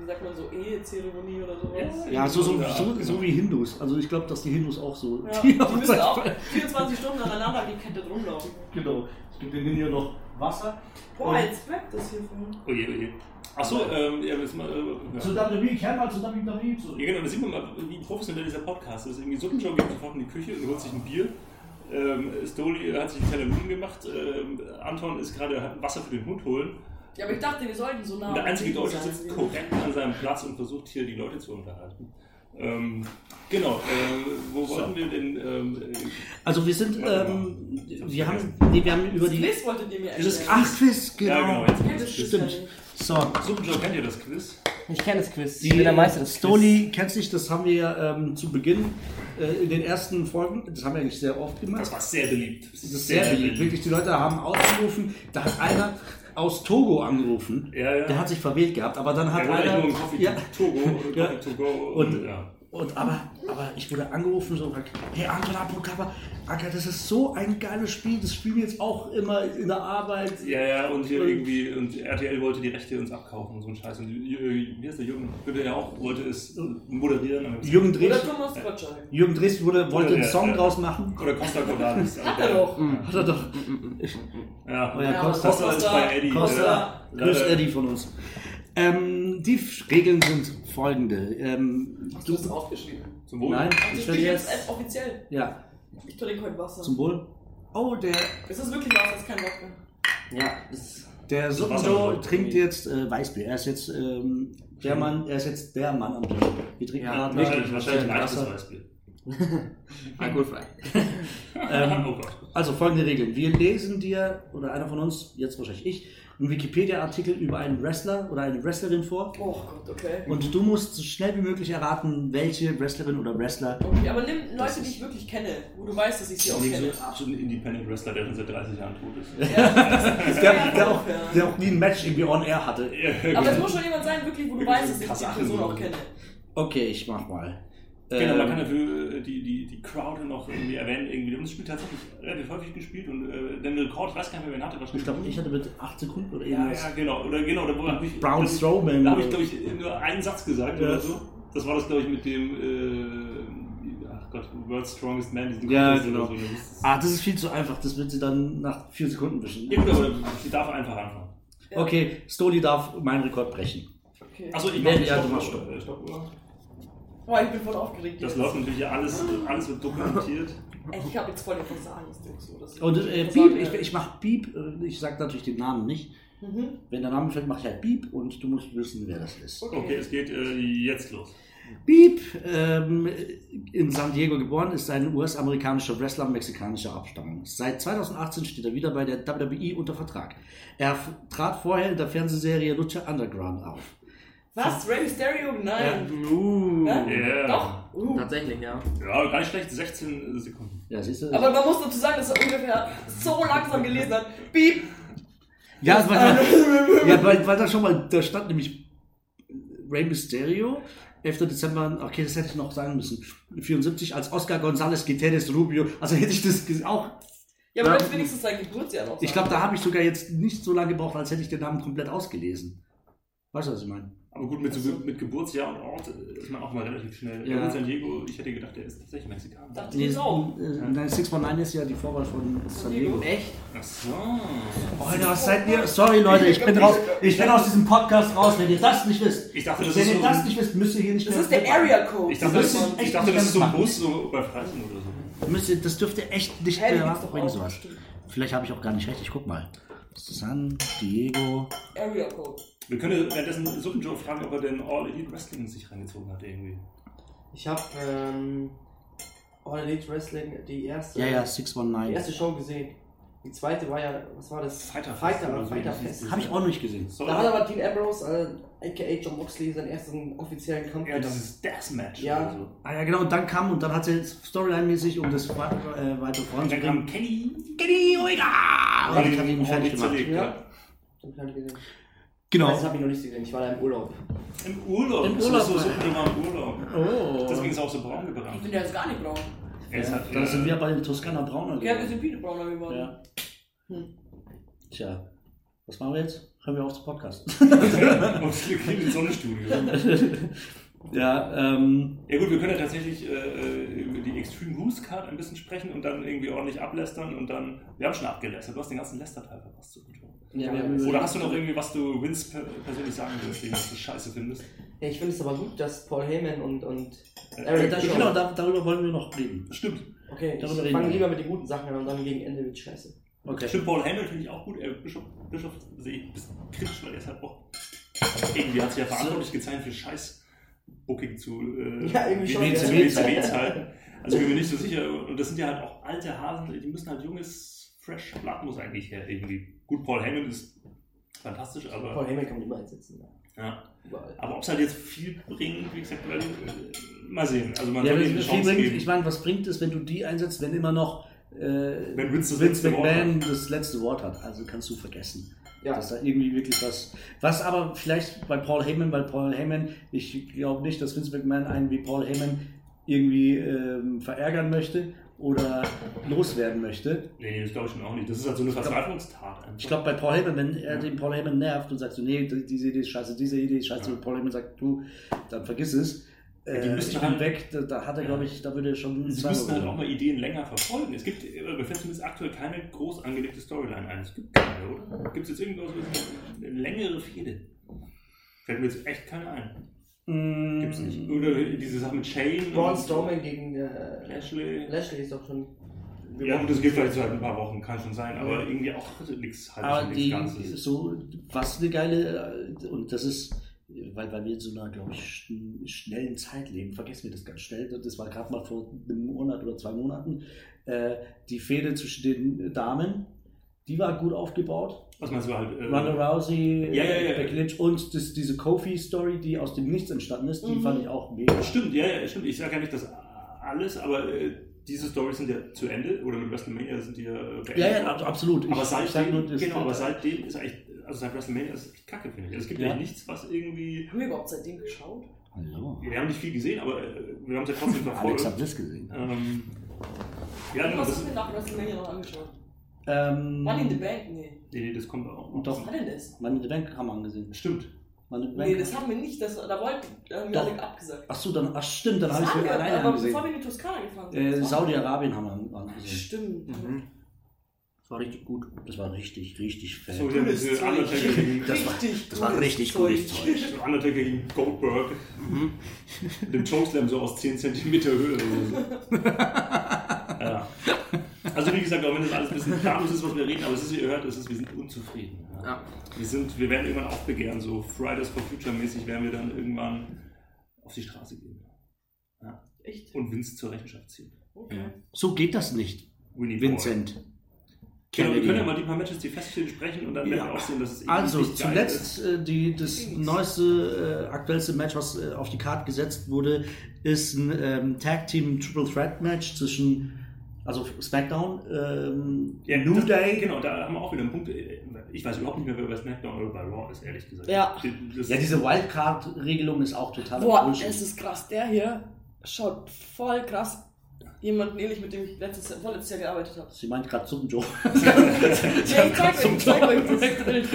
wie sagt man so, Ehezeremonie oder sowas? ja, so, so, Ja, so, so wie Hindus. Also ich glaube, dass die Hindus auch so. Ja, <laughs> die müssen Hochzeit- auch 24 Stunden aneinander gekettet rumlaufen. Genau. Es gibt denen hier noch Wasser. Boah, jetzt bleibt das hier voll. Oje, oje. Achso, ähm, ja, das mal, äh, Zu ja. WWE, kehr mal zu WWE zurück. ja, genau, da sieht man mal, wie professionell dieser Podcast ist. Irgendwie Suppenjoe geht sofort in die Küche und holt sich ein Bier. Ähm, Stoli hat sich einen Teller Nudeln gemacht. Ähm, Anton ist gerade Wasser für den Hund holen. Ja, aber ich dachte, wir sollten so nah. Der einzige Deutsche sitzt korrekt an seinem Platz und versucht hier die Leute zu unterhalten. Ähm, genau, äh, wo wollten wir denn? Ähm, äh, Also wir sind, ähm, wir haben, nee, wir haben über Das die... Quiz wolltet ihr mir erklären. Ach, Quiz, genau. Ja, genau, jetzt das Quiz Stimmt. Ja. So, Suppenjoe kennt ihr das Quiz? Ich kenne das Quiz. die Ich bin der Meister des Quiz. Stoli kennt sich, das haben wir ähm, zu Beginn äh, in den ersten Folgen, das haben wir eigentlich sehr oft gemacht. Das war sehr beliebt. Das ist sehr beliebt. Wirklich, die Leute haben ausgerufen, da hat einer aus Togo angerufen. Ja, ja. Der hat sich verwählt gehabt, aber dann hat wollte einer. nur ein Coffee ja, to go oder Ja. Coffee to go. Und- Und, ja. Und aber, aber ich wurde angerufen so und gesagt, hey Anton Apokaba, Anka, das ist so ein geiles Spiel, das spielen wir jetzt auch immer in der Arbeit. Ja, ja, und hier Und- irgendwie, und RTL wollte die Rechte uns abkaufen und so ein Scheiß. Und wie heißt der Jürgen? Würde ja auch, wollte es moderieren. Jürgen Oder Drees, Thomas Gottschalk. Jürgen Drees wurde, wollte einen Song ja. draus machen. Oder Costa Cordalis. Hat er doch. Hat er doch. Ja, Oh ja, Ja, Costa, Costa ist bei Eddie. Costa, Äh, grüß äh, Eddie von uns. Ähm, die F- Regeln sind folgende. Ähm, Hast du das aufgeschrieben? Zum Wohl. nein, ich bin jetzt. jetzt offiziell. Ja, Ich trinke heute Wasser. zum Wohl. Oh, der, Es ist wirklich Wasser, es ist kein Wodka. Ja, das der Suppenjoe trinkt jetzt äh, Weißbier. Er ist jetzt ähm, der Mann, er ist jetzt der Mann am Bier. Wir trinken Ja, gerade Wahrscheinlich, wahrscheinlich ein Wasser. leichtes Weißbier. <laughs> alkoholfrei. <laughs> Ähm, oh Gott. Also folgende Regeln. Wir lesen dir, oder einer von uns, jetzt wahrscheinlich ich, einen Wikipedia-Artikel über einen Wrestler oder eine Wrestlerin vor. Oh Gott, okay. Und du musst so schnell wie möglich erraten, welche Wrestlerin oder Wrestler. Okay, aber nimm Leute, die ich wirklich kenne, wo du weißt, dass ich sie auch kenne. so absolut Independent Wrestler, der schon seit 30 Jahren tot ist. Ja, ist <laughs> Der, der, auch, der auch nie ein Match irgendwie on air hatte. Aber es muss schon jemand sein, wirklich, wo du weißt, dass ich die Person auch kenne. Okay, ich mach mal. Genau, man Ähm, kann dafür äh, die, die, die Crowd noch irgendwie erwähnen. Irgendwie. Und das Spiel tatsächlich relativ häufig gespielt und äh, den Rekord, ich weiß gar nicht mehr, wer ihn hatte. ich glaube, ich hatte mit 8 Sekunden oder Ja, irgendwas. ja, genau. Oder genau, da habe ich. Braun da hab ich- Strowman. Da habe ich, glaube ich, nur einen Satz gesagt Ja. oder so. Das war das, glaube ich, mit dem. Äh, ach Gott, World's Strongest Man. diesen Ja, Contest genau. oder So. Das ist- Ah, das ist viel zu einfach. Das wird sie dann nach 4 Sekunden wischen. Ja, gut, aber sie darf einfach anfangen. Ja. Okay, Stoli darf meinen Rekord brechen. Okay. Achso, ich Ja, mache ja, machst Stoppuhr. Äh, Stoppuhr. Boah, ich bin voll aufgeregt. Das jetzt. läuft natürlich hier alles, alles wird dokumentiert. Ich habe jetzt voll den Versagensdruck. So, dass ich- Und äh, Beep, sagen ich, ich mach Beep, äh, ich sag natürlich den Namen nicht. Mhm. Wenn der Name fällt, mache ich halt Beep und du musst wissen, wer das ist. Okay, es geht äh, jetzt los. Beep, ähm, in San Diego geboren, ist ein US-amerikanischer Wrestler mexikanischer Abstammung. Seit 2018 steht er wieder bei der WWE unter Vertrag. Er trat vorher in der Fernsehserie Lucha Underground auf. Was? Rey Mysterio? Nein. Uh, Hä? Ja. Doch. Uh. tatsächlich, ja. Ja, gar nicht schlecht, 16 Sekunden. Ja, siehst du? Aber man muss dazu sagen, dass er ungefähr so langsam gelesen hat. Piep. ja, weil, <laughs> ja weil, weil da schon mal, da stand nämlich Rey Mysterio, 11. Dezember, okay, das hätte ich noch sagen müssen, 74 als Oscar González Guterres Rubio, also hätte ich das auch, Ja, aber Ja. hättest wenigstens sein Geburtsjahr noch ich sagen glaube, da habe ich sogar jetzt nicht so lange gebraucht, als hätte ich den Namen komplett ausgelesen. Weißt du, was ich meine? Aber gut, mit, so, mit Geburtsjahr und Ort äh, ist man auch mal relativ schnell. Ja. In San Diego, ich hätte gedacht, der ist tatsächlich Mexikaner. Dachte ich auch. äh, nein, 619 ist ja die Vorwahl von San Diego. Echt? Ach so. Alter, was seid ihr? Sorry, Leute, ich bin raus. Ich bin aus diesem Podcast raus, wenn ihr das nicht wisst. Ich dachte, das Wenn ist ihr so. das nicht wisst, müsst ihr hier nicht Das mehr. ist der Area Code. Ich dachte, Das das, ich dachte, das ist so ein. Bus so bei Freising oder so. Müsst ihr, das dürft ihr echt nicht doch bringen, sowas. Vielleicht habe ich auch gar nicht recht. Ich guck mal. San Diego. Area Code. Wir können währenddessen Suppen Joe fragen, ob er denn All Elite Wrestling sich reingezogen hat irgendwie. Ich habe ähm, All Elite Wrestling die erste, Ja, ja, die 619. erste Show gesehen. Die zweite war ja, was war das? Fighter Fest Fighter, oder so. Fighter Fest. Habe ich auch noch nicht gesehen. So, Da hat aber Dean Ambrose, äh, aka John Moxley, seinen ersten offiziellen Kampf. ja, das ist Deathmatch. Ja. Oder so. Ah ja, genau. Und dann kam und dann hat sie Storyline-mäßig, um das äh, weiter Und dann voranzubringen. kam Kenny. Kenny Omega! Und ich habe ihn fertig gemacht. Ja. ja. Den gesehen. Genau. Das habe ich noch nicht gesehen. Ich war da im Urlaub. Im Urlaub. Im Das Urlaub ist So, Joe war im Urlaub. Oh. Deswegen ist er auch so braun Ich gebrannt. bin ja jetzt gar nicht braun. Er ist halt, Da äh, sind wir bei den Toskana Brauner. Ja, wir sind viele brauner geworden. Ja. Hm. Tja, was machen wir jetzt? Hören wir auf zu Podcast. Und wir kriegen ins Sonnenstudio. <laughs> ja, ähm, Ja gut, wir können ja tatsächlich äh, äh, über die Extreme Rules Card ein bisschen sprechen und dann irgendwie ordentlich ablästern und dann, wir haben schon abgelästert, du hast den ganzen Lästerteil verpasst. Super Joe. Ja, wir haben ja. Oder hast du noch irgendwie, was du Vince per persönlich sagen willst, wegen was du scheiße findest? Ja, ich finde es aber gut, dass Paul Heyman und, und Äh, Eric Da, Bischoff. genau, da, darüber wollen wir noch reden. Stimmt. Okay, Darüber ich reden fange wir. lieber mit den guten Sachen an und dann gegen Ende wird scheiße. Okay. Stimmt, Paul Heyman finde ich auch gut. Äh, Bischof, Bischof sehe ich ein bisschen kritisch, weil er ist halt auch irgendwie hat sich ja verantwortlich gezeichnet für Scheiß Booking zu äh, Ja, irgendwie schon, ja. WCW-Zeiten. <laughs> Also ich bin mir nicht so sicher. Und das sind ja halt auch alte Hasen, die müssen halt junges, fresh Blood muss eigentlich her irgendwie. Gut, Paul Heyman ist fantastisch, Paul aber, Heyman kann man immer einsetzen. Ja. ja. Überall. aber ob es halt jetzt viel bringt, wie gesagt, weil, äh, mal sehen. Also man Ja, soll wenn ihm eine Chance bringt, geben. ich meine, was bringt es, wenn du die einsetzt, wenn immer noch äh, Wenn Vince das Vince letzte McMahon das letzte Wort hat? Also kannst du vergessen. Ja. Dass da irgendwie wirklich was. Was aber vielleicht bei Paul Heyman, weil Paul Heyman, ich glaube nicht, dass Vince McMahon einen wie Paul Heyman irgendwie ähm, verärgern möchte oder loswerden möchte. Nee, das glaube ich schon auch nicht. Das ist halt so eine Verzweiflungstat. Ich glaube, bei Paul Heyman, wenn er Ja. den Paul Heyman nervt und sagt so, nee, diese Idee ist scheiße, diese Idee ist scheiße, Ja. und Paul Heyman sagt, du, dann vergiss es. Ja, die Äh, müssen ich halt- weg, da, da hat er, glaube ich, da würde er schon Sie müssten halt auch mal Ideen länger verfolgen. Es gibt, äh, mir fällt zumindest aktuell keine groß angelegte Storyline ein. Es gibt keine, oder? Gibt es jetzt irgendwas, was eine längere Fehde? Fällt mir jetzt echt keine ein. Mm, Gibt's nicht. Oder diese Sache mit Shane Braun Strowman gegen äh, Lashley. Lashley ist doch schon. Ja, gut, das geht vielleicht seit ein paar Wochen, kann schon sein, aber irgendwie auch nichts halt Aber nichts die, Ganzes. so, was eine geile, äh, und das ist, weil, weil wir in so einer, glaube ich, schn- schnellen Zeit leben, vergessen wir das ganz schnell, das war gerade mal vor einem Monat oder zwei Monaten, äh, die Fehde zwischen den Damen, die war gut aufgebaut. Was meinst du halt? Äh, Ronda Rousey, Ja, ja, ja. Becky Lynch und das, diese Kofi-Story, die aus dem Nichts entstanden ist, die Mhm. fand ich auch mega. Stimmt, ja, ja, stimmt. Ich sage ja nicht, dass alles, aber äh, diese Storys sind ja zu Ende oder mit WrestleMania sind die ja äh, beendet. Ja, ja, ab- absolut. Aber Ich- seitdem, nur, das- genau, aber seitdem ist echt, also seit WrestleMania ist es echt kacke, finde ich. Also es gibt ja. Nichts, was irgendwie. Haben wir überhaupt seitdem geschaut? Hallo. Wir haben nicht viel gesehen, aber äh, wir haben es ja trotzdem <laughs> Alex verfolgt. hat das gesehen. Ähm, ja, genau, Was das, hast du denn nach WrestleMania noch angeschaut? Ähm, Money in the Bank? Nee. nee, nee, das kommt auch. Und doch. Was war denn das? Money in the Bank haben wir angesehen. Stimmt. Money in the Bank. Nee, das haben wir nicht. Das, da wollten da haben wir alle abgesagt. Ach so, dann, ach stimmt, dann habe ich Das mir alleine aber angesehen. bevor wir in die Toskana gefahren sind. Äh, Das Saudi-Arabien haben wir angesehen. Stimmt. Mhm. Das war richtig gut. Das war richtig, richtig fett. So, Cooles diese Zeug. Undertaker gegen, Das war- Richtig das war richtig Zeug. cooles Zeug. so Undertaker gegen Goldberg. Mit dem Chokeslam so aus 10 cm Höhe. <laughs> Ja. Also wie gesagt, auch wenn das alles ein bisschen planlos ist, was wir reden, aber es ist, wie ihr hört, es ist, wir sind unzufrieden. Ja. Ja. Wir, sind, wir werden irgendwann aufbegehren, so Fridays for Future mäßig werden wir dann irgendwann auf die Straße gehen. Echt? Und Vince zur Rechenschaft ziehen. Okay. So geht das nicht, Winnie Vincent. Boy. Genau, wir können ja mal die paar Matches, die feststehen, sprechen und dann werden Ja. wir auch sehen, dass es eben Also nicht geil ist. zuletzt äh, die, das neueste, äh, aktuellste Match, was äh, auf die Karte gesetzt wurde, ist ein ähm, Tag Team Triple Threat Match zwischen, also SmackDown, ähm, Ja, New das, Day. Genau, da haben wir auch wieder einen Punkt. Ich weiß überhaupt nicht mehr, wer bei SmackDown oder bei Raw ist, ehrlich gesagt. Ja. Das, Ja, diese Wildcard-Regelung ist auch total Boah, es ist krass. Der hier schaut voll krass. Jemanden ähnlich, mit dem ich letztes, vorletztes Jahr gearbeitet habe. Sie meint gerade Suppen Joe. <laughs> Ja, ich zeig euch, ich zeig euch.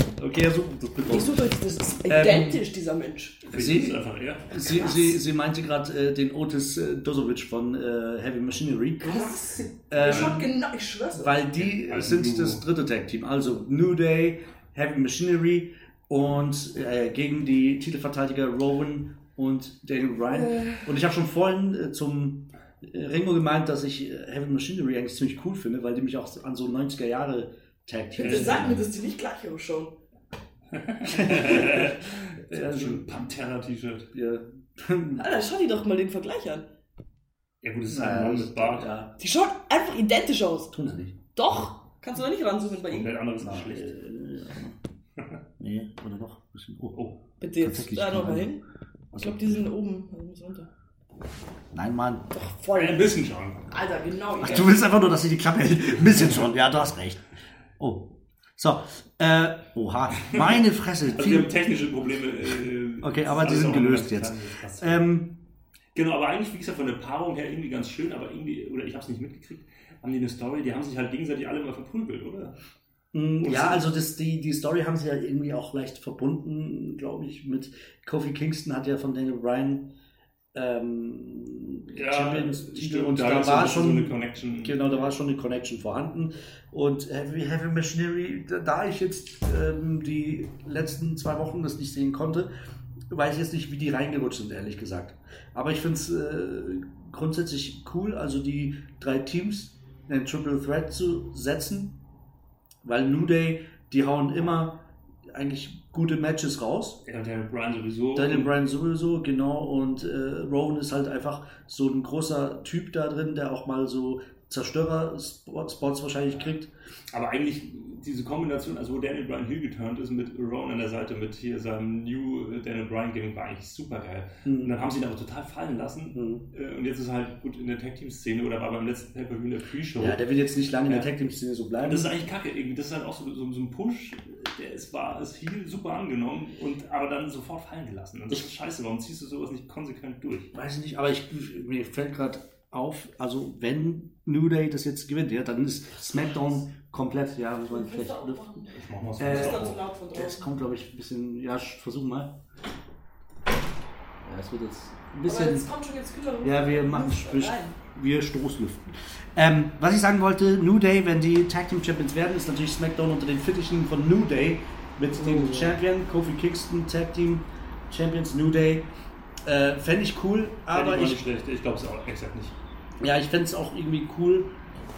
<laughs> <laughs> okay, ja, super, das Ich bekommt. suche euch, das ist Ähm, identisch, dieser Mensch. Sie- einfach er. Sie, sie, sie meinte gerade äh, den Otis äh, Dozovic von äh, Heavy Machinery. Krass. Ähm, genau, ich schwör's. Weil die Also sind du- das dritte Tag-Team. Also New Day, Heavy Machinery und äh, gegen die Titelverteidiger Rowan und Daniel Bryan. Und ich habe schon vorhin äh, zum äh, Ringo gemeint, dass ich äh, Heavy Machinery eigentlich ziemlich cool finde, weil die mich auch an so 90er Jahre Tag-Teams Bitte sag mir, dass die nicht gleich ausschauen. <laughs> Ja, schon ein Pantera-T-Shirt. Ja. <laughs> Alter, schau dir doch mal den Vergleich an. Ja gut, das ist ein Mann mit Bart. Ja, Die schauen einfach identisch aus. tun sie nicht. Doch. Kannst du da nicht ranzoomen bei ihm? Komplett anderes Geschlecht. äh, <laughs> nee, oder noch ein bisschen. Oh. Oh. Bitte jetzt da nochmal hin. Ich glaube, die sind oben. Also runter. Nein, Mann. Doch, voll. Ein bisschen schon. Alter, genau. Ach, du willst einfach nur, dass sie die Klappe hält. Ein bisschen schon. Ja, du hast recht. Oh. So. Äh, oha. Meine Fresse. Also wir haben technische Probleme. Äh, Okay, aber die sind gelöst jetzt. ähm, Genau, aber eigentlich, wie gesagt, von der Paarung her irgendwie ganz schön, aber irgendwie, oder ich habe es nicht mitgekriegt, haben die eine Story, die haben sich halt gegenseitig alle mal verprügelt, oder? Und ja, so- also das, die, die Story haben sie ja irgendwie auch leicht verbunden, glaube ich, mit Kofi Kingston hat ja von Daniel Bryan ähm, Ja, Champions-Titel stimmt, und da war so schon eine Connection. Genau, da war schon eine Connection vorhanden. Und Heavy, Heavy Machinery, da- ich jetzt ähm, die letzten zwei Wochen das nicht sehen konnte, weiß ich jetzt nicht, wie die reingerutscht sind, ehrlich gesagt. Aber ich finde es äh, grundsätzlich cool, also die drei Teams in ein Triple Threat zu setzen, weil New Day, die hauen immer eigentlich gute Matches raus. Ja, Daniel Bryan sowieso. Daniel Bryan sowieso, genau. Und äh, Rowan ist halt einfach so ein großer Typ da drin, der auch mal so Zerstörer-Spots wahrscheinlich kriegt. Aber eigentlich diese Kombination, also wo Daniel Bryan heel geturnt ist mit Rowan an der Seite, mit hier seinem New Daniel Bryan Gimmick, war eigentlich super geil. Und dann haben sie ihn aber total fallen lassen. Mhm. Und jetzt ist er halt gut in der Tag-Team-Szene oder war beim letzten Pay-Per-View in der Pre-Show. Ja, der wird jetzt nicht lange in der. Tag Team Szene so Und bleiben. das ist eigentlich kacke. irgendwie. Das ist halt auch so, so, so ein Push, der ist, war als Heel super angenommen und aber dann sofort fallen gelassen. Und das ist scheiße. Warum ziehst du sowas nicht konsequent durch? Weiß ich nicht, aber ich, mir fällt gerade auf, also wenn New Day das jetzt gewinnt, ja, dann ist SmackDown komplett, ja, muss man vielleicht lüften. Ich mach mal so. Äh, Das Das kommt, glaube ich, ein bisschen, ja, versuch mal. Ja, es wird jetzt ein Aber bisschen. jetzt kommt schon jetzt kühler. Ja, wir machen rein. wir Stoßlüften. Ähm, was ich sagen wollte, New Day, wenn die Tag Team Champions werden, ist natürlich SmackDown unter den Fittichen von New Day mit dem Oh. Champion, Kofi Kingston, Tag Team Champions New Day. Äh, Fände ich cool, Aber aber ich ich, nicht schlecht. Ich glaube es auch exakt nicht. Ja, ich fände es auch irgendwie cool,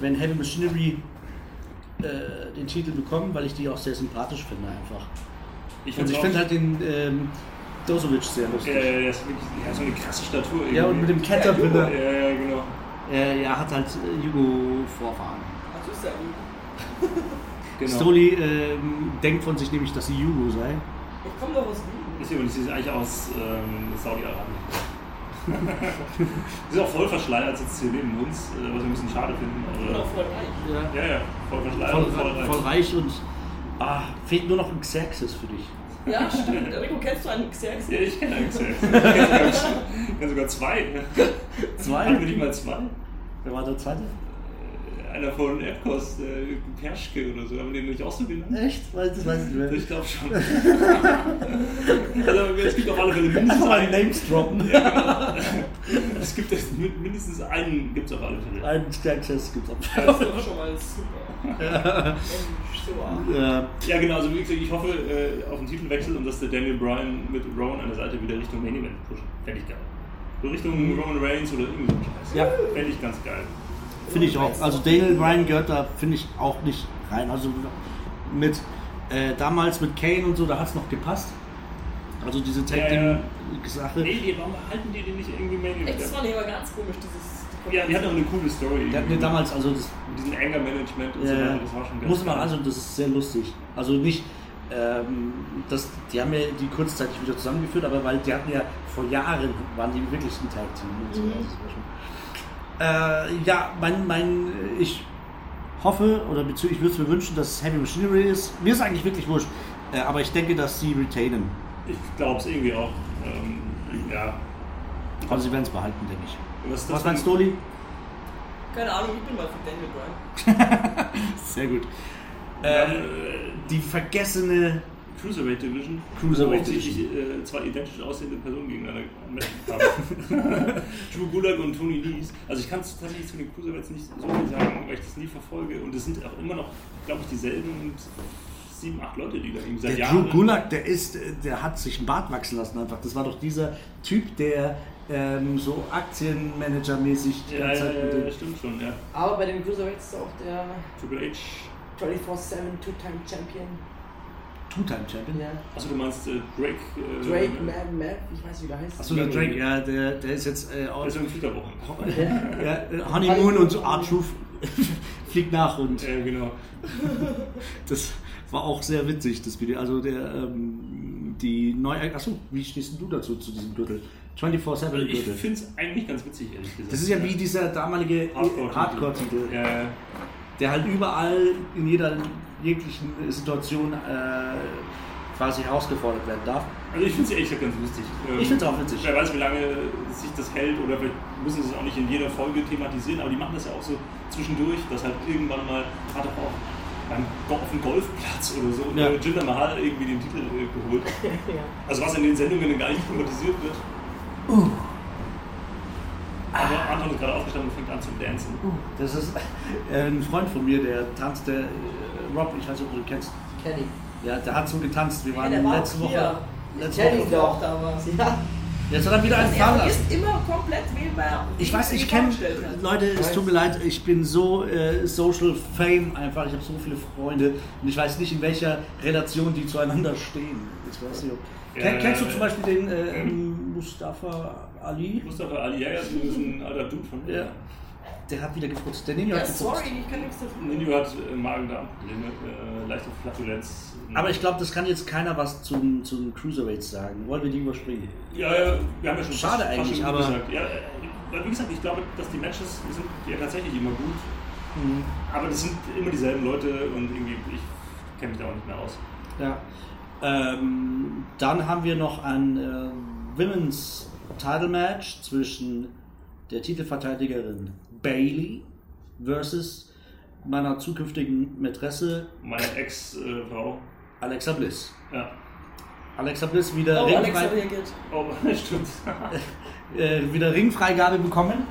wenn Heavy Machinery äh, den Titel bekommen, weil ich die auch sehr sympathisch finde einfach. Ich Und ich finde halt den ähm, Dosovic sehr lustig. äh, der ist wirklich, ja, so eine krasse Statur. ja, und mit dem Caterpillar. Ja, ja, genau. Äh, er hat halt äh, Jugo-Vorfahren. Das ist ja gut. genau. Stoli ähm, denkt von sich nämlich, dass sie Jugo sei. Ich komme doch aus Wien. Ist ja, ist eigentlich aus ähm, Saudi-Arabien. Sie <laughs> ist auch voll verschleiert, sitzt hier neben uns, äh, was wir ein bisschen schade finden. Bin auch Aber, voll reich. Ja. ja, ja, voll verschleiert Voll, und voll reich. voll reich und ah, fehlt nur noch ein Xerxes für dich. Ja, stimmt. Rico, kennst du einen Xerxes? Ja, ich kenne einen Xerxes. <laughs> Ich kenne sogar zwei. Zwei? Hatten wir nicht mal zwei? Wer war der zweite? Einer von Epcos, äh, Perschke oder so, haben wir den nicht auch so genannt? Echt? Weiß, das weiß ich nicht mehr. Ich glaube schon. <laughs> also es gibt auf alle Fälle mindestens einen. Names droppen. Es gibt jetzt mindestens einen, gibt es auf alle Fälle. Ein Xerxes gibt's auch. Das ist doch schon mal super. So, Ja. Ja genau, also wie gesagt, ich hoffe äh, auf den Titelwechsel und dass der Daniel Bryan mit Rowan an der Seite wieder Richtung Main Event pusht. Fände ich geil. So Richtung Roman Reigns oder irgend so ein Scheiß. Ja. Fände ich ganz geil. Finde ich auch. Also Daniel Bryan gehört da, finde ich, auch nicht rein. Also mit äh, damals mit Kane und so, da hat es noch gepasst. Also diese Tag Team. Sache. Nee, die, warum halten die den nicht irgendwie Main Event? das war nicht immer ganz komisch, dieses. Ja, die hatten auch eine coole Story. Der hat mir damals, also das Mit diesem Anger-Management und so äh, weiter, das war schon ganz muss man also, das ist sehr lustig. Also nicht, ähm, das, die haben ja die kurzzeitig wieder zusammengeführt, aber weil die hatten ja vor Jahren waren die wirklich ein Tag Team und so. Mhm. Also das war schon- Äh, ja, mein, mein, ich hoffe oder beziehungsweise ich würde es mir wünschen, dass es Heavy Machinery ist. Mir ist eigentlich wirklich wurscht, äh, aber ich denke, dass sie retainen. Ich glaube es irgendwie auch. Ähm, ja. Aber sie werden es behalten, denke ich. Was, Was meinst du, Oli? Keine Ahnung, ich bin mal für Daniel Bryan. <laughs> Sehr gut. ein- Äh, äh, die vergessene Cruiserweight Division. Cruiserweight wo offensichtlich, Äh, zwei identisch aussehende Personen gegeneinander haben. <laughs> Drew Gulak und Tony Lees. Also ich kann es tatsächlich zu den Cruiserweights nicht so viel sagen, weil ich das nie verfolge. Und es sind auch immer noch, glaube ich, dieselben sieben, acht Leute, die da irgendwie seit Der Jahren... Drew Gulak, der ist, äh, der hat sich einen Bart wachsen lassen einfach. Das war doch dieser Typ, der ähm, so Aktienmanager-mäßig die Ja, ganze Zeit ja, ja, stimmt schon, ja. Aber bei den Cruiserweights ist auch der Triple H. 24-7 Two-Time Champion. Two-Time-Champion. Ja. Achso, du meinst äh, Drake... Äh, Drake, äh, Mad Matt, ich weiß nicht, wie der heißt. Achso, der Drake, ja, der, der ist jetzt äh, aus, Also in Flitterwochen. ja, äh, Honeymoon und so R-Truth <laughs> fliegt nach und Ja, genau. das war auch sehr witzig, das Video. Also der, ähm, die neue, achso, wie stehst denn du dazu, zu diesem Gürtel? 24-7 Also ich Gürtel. finde es eigentlich ganz witzig, ehrlich gesagt. Das ist ja wie dieser damalige Hardcore-Titel. Ja, ja. Der halt überall in jeder jeglichen Situation äh, quasi herausgefordert werden darf. Also ich finde es ehrlich gesagt ganz lustig. Ähm, Ich find's auch witzig. Wer weiß, wie lange sich das hält oder vielleicht müssen sie es auch nicht in jeder Folge thematisieren, aber die machen das ja auch so zwischendurch, dass halt irgendwann mal, hat auch beim auf dem Golfplatz oder so, Ja. ja. Jinder Mahal irgendwie den Titel äh, geholt. <laughs> Also was in den Sendungen gar nicht thematisiert wird. Anton ist gerade aufgestanden und fängt an zu dancen. Das ist äh, ein Freund von mir, der tanzt, der äh, Rob, ich weiß nicht, ob du ihn kennst. Kenny. Ja, der hat so getanzt. Wir waren der war letzte Woche. hier. Letzte Kenny Woche. doch. auch da warst. Ja. Jetzt hat er wieder einen Er fahren lassen. vergisst immer komplett, man Ich weiß, ich er kenne. Leute, es tut mir leid, ich bin so äh, Social Fame einfach. Ich habe so viele Freunde und ich weiß nicht, in welcher Relation die zueinander stehen. Ich weiß nicht, ob. Ja, Ken, kennst du zum. Beispiel den äh, ähm, Mustafa Ali? Mustafa Ali, ja, ja, ist ein alter Dude von mir. Ja. Der hat wieder gefurzt. Der Ninja Ja, hat gefurzt. sorry, ich kann nichts dafür. Ninja hat äh, Magen-Darm-Probleme, äh, leichte Flatulenz. Aber ich glaube, das kann jetzt keiner was zum, zum Cruiserweights sagen. Wollen wir die überspringen? Ja, ja, wir haben ja schon Schade fast eigentlich, schon aber- gesagt. Ja, äh, weil wie gesagt, ich glaube, dass die Matches sind ja tatsächlich immer gut. Mhm. Aber das sind immer dieselben Leute und irgendwie, ich kenne mich da auch nicht mehr aus. Ja. Ähm, dann haben wir noch ein äh, Women's Title Match zwischen der Titelverteidigerin Bailey versus meiner zukünftigen Mätresse Meine Ex-Frau, Alexa Bliss. ja. Alexa Bliss wieder, Oh, Alexa ringfrei. Oh, <laughs> <laughs> äh, wieder Ringfreigabe bekommen.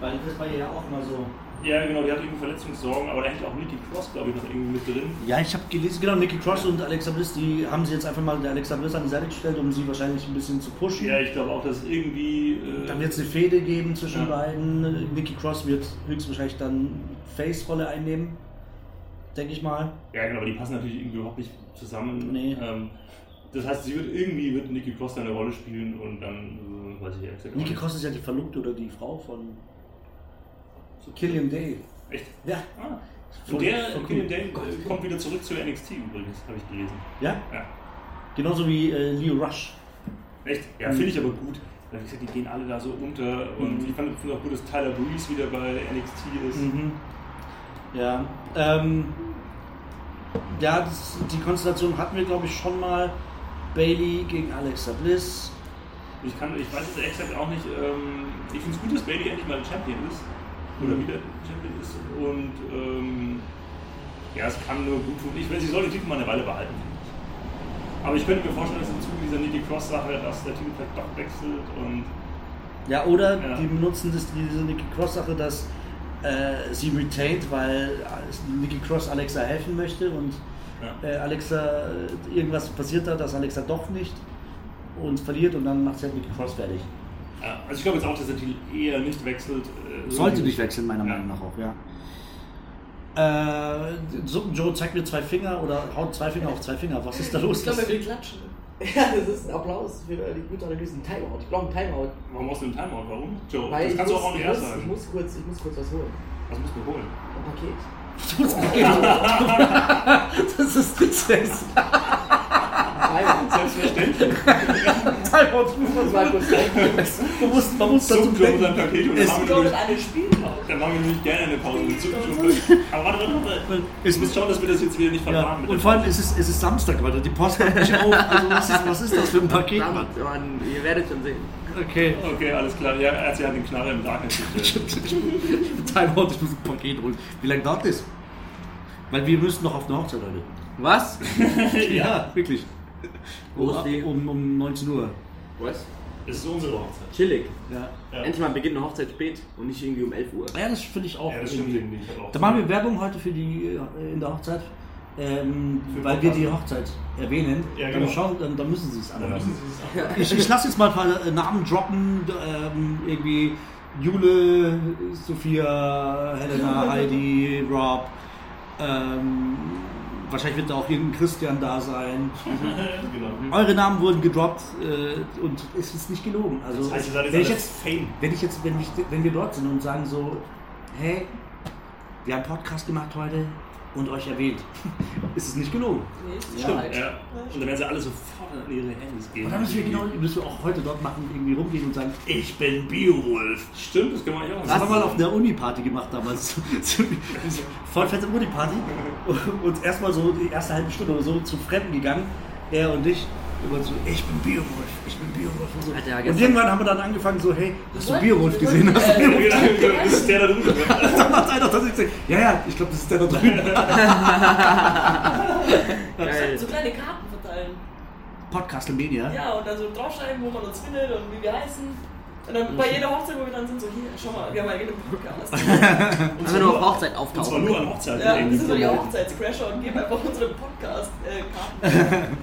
Weil das war ja auch mal so. Ja, genau, die hat irgendwie Verletzungssorgen, aber da hängt auch Nikki Cross, glaube ich, noch irgendwie mit drin. Ja, ich habe gelesen, genau, Nikki Cross und Alexa Bliss, die haben sie jetzt einfach mal der Alexa Bliss an die Seite gestellt, um sie wahrscheinlich ein bisschen zu pushen. Ja, ich glaube auch, dass irgendwie. Äh, Dann wird es eine Fehde geben zwischen Ja. beiden. Nikki Cross wird höchstwahrscheinlich dann Face-Rolle einnehmen. Denke ich mal. Ja, genau, aber die passen natürlich irgendwie überhaupt nicht zusammen. Nee. Ähm, das heißt, sie wird irgendwie wird Nikki Cross eine Rolle spielen und dann äh, weiß ich ehrlich gesagt Nikki. Cross ist ja die Verlobte oder die Frau von Killian Day. Echt? Ja. Ah. Und der cool. Killian Dane äh, kommt wieder zurück zu NXT übrigens, habe ich gelesen. Ja? Ja. Genauso wie äh, Leo Rush. Echt? Ja, Mhm. finde ich aber gut. Weil wie gesagt, die gehen alle da so unter und Mhm. ich fand finde auch gut, dass Tyler Breeze wieder bei NXT ist. Mhm. Ja. Ähm, ja, das, die Konstellation hatten wir, glaube ich, schon mal. Bailey gegen Alexa Bliss. Ich, kann, ich weiß jetzt ehrlich gesagt auch nicht, ähm, ich finde es gut, dass Bailey endlich mal Champion ist. Oder Mhm. wieder Champion ist. Und ähm, ja, es kann nur gut tun. Ich will, sie soll den Titel mal eine Weile behalten. finde ich. Aber ich könnte mir vorstellen, dass im Zuge dieser Nikki Cross-Sache, dass der Titel vielleicht doch wechselt und Ja, oder Ja. die benutzen das, diese Nikki Cross-Sache, dass äh, sie retained, weil Nikki Cross Alexa helfen möchte und ja. äh, Alexa irgendwas passiert hat, dass Alexa doch nicht und verliert und dann macht sie halt Nikki Cross fertig. ja. Also ich glaube jetzt auch, dass der Titel eher nicht wechselt. Äh, Sollte nicht wechseln, meiner Ja. Meinung nach auch, ja. Äh, so, Joe zeigt mir zwei Finger oder haut zwei Finger auf zwei Finger. Was ist da los? Ich glaube, er will klatschen. <laughs> Ja, das ist ein Applaus für die gute Analyse. Ein Timeout. Ich brauche ein Timeout. Warum brauchst du einen Timeout? Warum? Joe, Weil das ich kannst du muss, auch auch nicht ich, erst muss, ich, sagen. muss kurz, ich muss kurz was holen. Was musst du holen? Ein Paket. <laughs> das ist Tristesse. <laughs> Selbstverständlich. Timeout, muss man sein. Man muss, man muss So, dazu denken. sein Paket und Es- dann machen Ich wir nämlich- eine Spielpause. dann machen wir nämlich gerne eine Pause. <laughs> Aber warte, warte, warte. Es Ich muss schauen, dass wir das jetzt wieder nicht Ja. verfahren. mit Und vor allem Pause. ist es, es ist Samstag heute, die Post hat nicht auf. Also was ist, was ist das für ein Paket? Mann? Ihr werdet schon sehen. Okay. Okay, alles klar. Ja, er hat sich halt den Knarre im Darkness gestellt. <laughs> Timeout, ich muss ein Paket holen. Wie lange dauert das? Weil wir müssen noch auf eine Hochzeit heute. Was? <laughs> Ja, wirklich. Wo Um, ist die? um, um 19 Uhr. Was? Es ist unsere Hochzeit. Chillig. Ja. Ja. Endlich mal beginnt eine Hochzeit spät und nicht irgendwie um 11 Uhr. Ja, das finde ich auch. Ja, das stimmt irgendwie. irgendwie. Ich hab auch Da machen wir Werbung heute für die äh, in der Hochzeit. Ähm, weil wir Podcast. die Hochzeit erwähnen. Ja, dann, genau. schauen, dann, dann müssen sie es Dann anhören. <laughs> Ich, ich lasse jetzt mal ein paar äh, Namen droppen. Ähm, irgendwie Jule, Sophia, Helena, <laughs> Heidi, Rob. Ähm, wahrscheinlich wird da auch irgendein Christian da sein. <laughs> genau. Eure Namen wurden gedroppt äh, und es ist nicht gelogen. Also, Das heißt, ihr seid wenn, ich jetzt Fame. wenn ich jetzt, wenn, ich, wenn wir dort sind und sagen so, hey, wir haben einen Podcast gemacht heute und euch erwähnt, <laughs> ist es nicht gelogen. Nee, ist die Ja. Und dann werden sie alle sofort an ihre Handys gehen. Und dann müssen wir genau, müssen wir auch heute dort machen, irgendwie rumgehen und sagen, ich bin Beowulf. Stimmt, das können wir auch Das haben wir mal auf einer Uni-Party gemacht damals. <laughs> Voll fette Uni-Party. Und erstmal so die erste halbe Stunde oder so zu Fremden gegangen, er und ich. Immer so, ich bin Beowulf, ich bin Beowulf und so. Alter, und irgendwann haben wir dann angefangen so, hey, hast du wir gesehen? Hast du äh? Ja, genau, <laughs> Das ist der da drüben. <laughs> Dann hat einer tatsächlich gesagt, ja, ja, ich glaube, das ist der da drüben. <laughs> So kleine Karten verteilen. Podcastle Media. Ja, und dann so draufschreiben, wo man uns findet und wie wir heißen. Und dann bei jeder Hochzeit, wo wir dann sind, so hier, schau mal, wir haben einen Podcast. Wenn wir nur auf Hochzeit Und zwar auftauchen. nur an Hochzeiten. ja, wir irgendwie sind so die. Hochzeitscrasher und geben einfach unsere Podcast-Karten.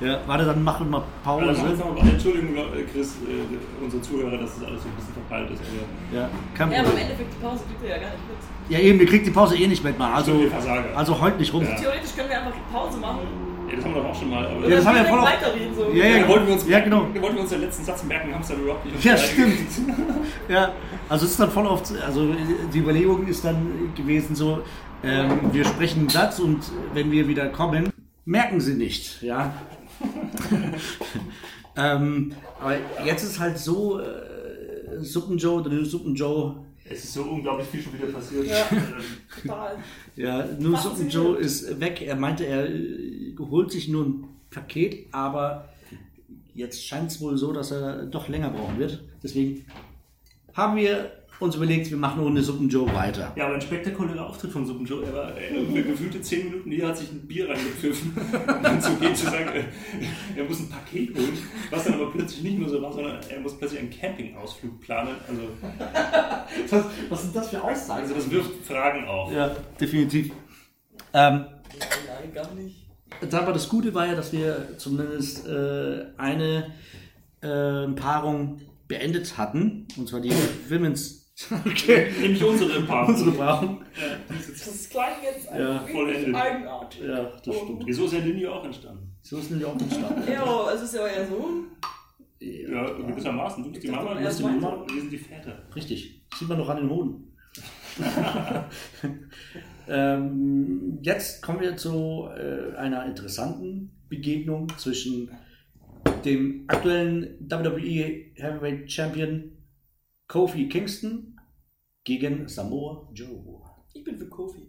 Ja, warte, dann machen wir Aber dann machen wir Pause. noch mal- Entschuldigung, Chris, äh, unsere Zuhörer, dass das alles so ein bisschen verpeilt ist. Aber Ja, kein ja, aber im. Endeffekt, die Pause kriegt ihr ja gar nicht mit. Ja, eben, ihr kriegt die Pause eh nicht mit, mal. Also, wir also heute nicht rum. Ja. Theoretisch können wir einfach Pause machen. ja, das haben wir doch auch schon mal. Aber Ja, das haben wir voll weiterreden. So. Ja, ja, Da wollten wir uns, Ja, genau. Wollten wir uns den letzten Satz merken, haben es dann überhaupt nicht. Ja, stimmt. <laughs> Ja, also es ist dann voll oft, also die Überlegung ist dann gewesen so, ähm, wir sprechen einen Satz und wenn wir wieder kommen, merken sie nicht, ja. <laughs> ähm, aber jetzt ist halt so, äh, Suppen-Joe, der Suppen-Joe, Es ist so unglaublich viel schon wieder passiert. Ja. <laughs> Total. ja, nur. Suppen-Joe ist weg. Er meinte, er äh, holt sich nur ein Paket, aber jetzt scheint es wohl so, dass er doch länger brauchen wird. Deswegen haben wir uns überlegt, wir machen ohne Suppen-Joe weiter. Ja, aber ein spektakulärer Auftritt von Suppen Joe. Er war äh, gefühlte 10 Minuten hier, hat sich ein Bier reingepfiffen. <laughs> Und dann zu gehen, zu sagen, äh, er muss ein Paket holen. Was dann aber plötzlich nicht nur so war, sondern er muss plötzlich einen Campingausflug planen. Also, <laughs> Was, was sind das für Aussagen? also das wirft Fragen auf. Ja, definitiv. Ähm, Nein, gar nicht. aber das Gute war ja, dass wir zumindest äh, eine äh, Paarung beendet hatten, und zwar die <laughs> Women's. Okay. Nämlich unsere Paarung. Unsere Paarung. Ja, die ist Das klang jetzt Ja, ein vollendet. wenig eigenartig. Ja, das stimmt. Wieso ist der Linie auch entstanden? So ist nämlich auch entstanden. Ja, es ist ja euer Sohn. Ja, gewissermaßen. Du bist die Mama, du bist die Mama, wir sind die Väter. Richtig. Sieht man noch an den Hoden. <laughs> ähm, jetzt kommen wir zu äh, einer interessanten Begegnung zwischen dem aktuellen WWE Heavyweight Champion Kofi Kingston gegen Samoa Joe. Ich bin für Kofi.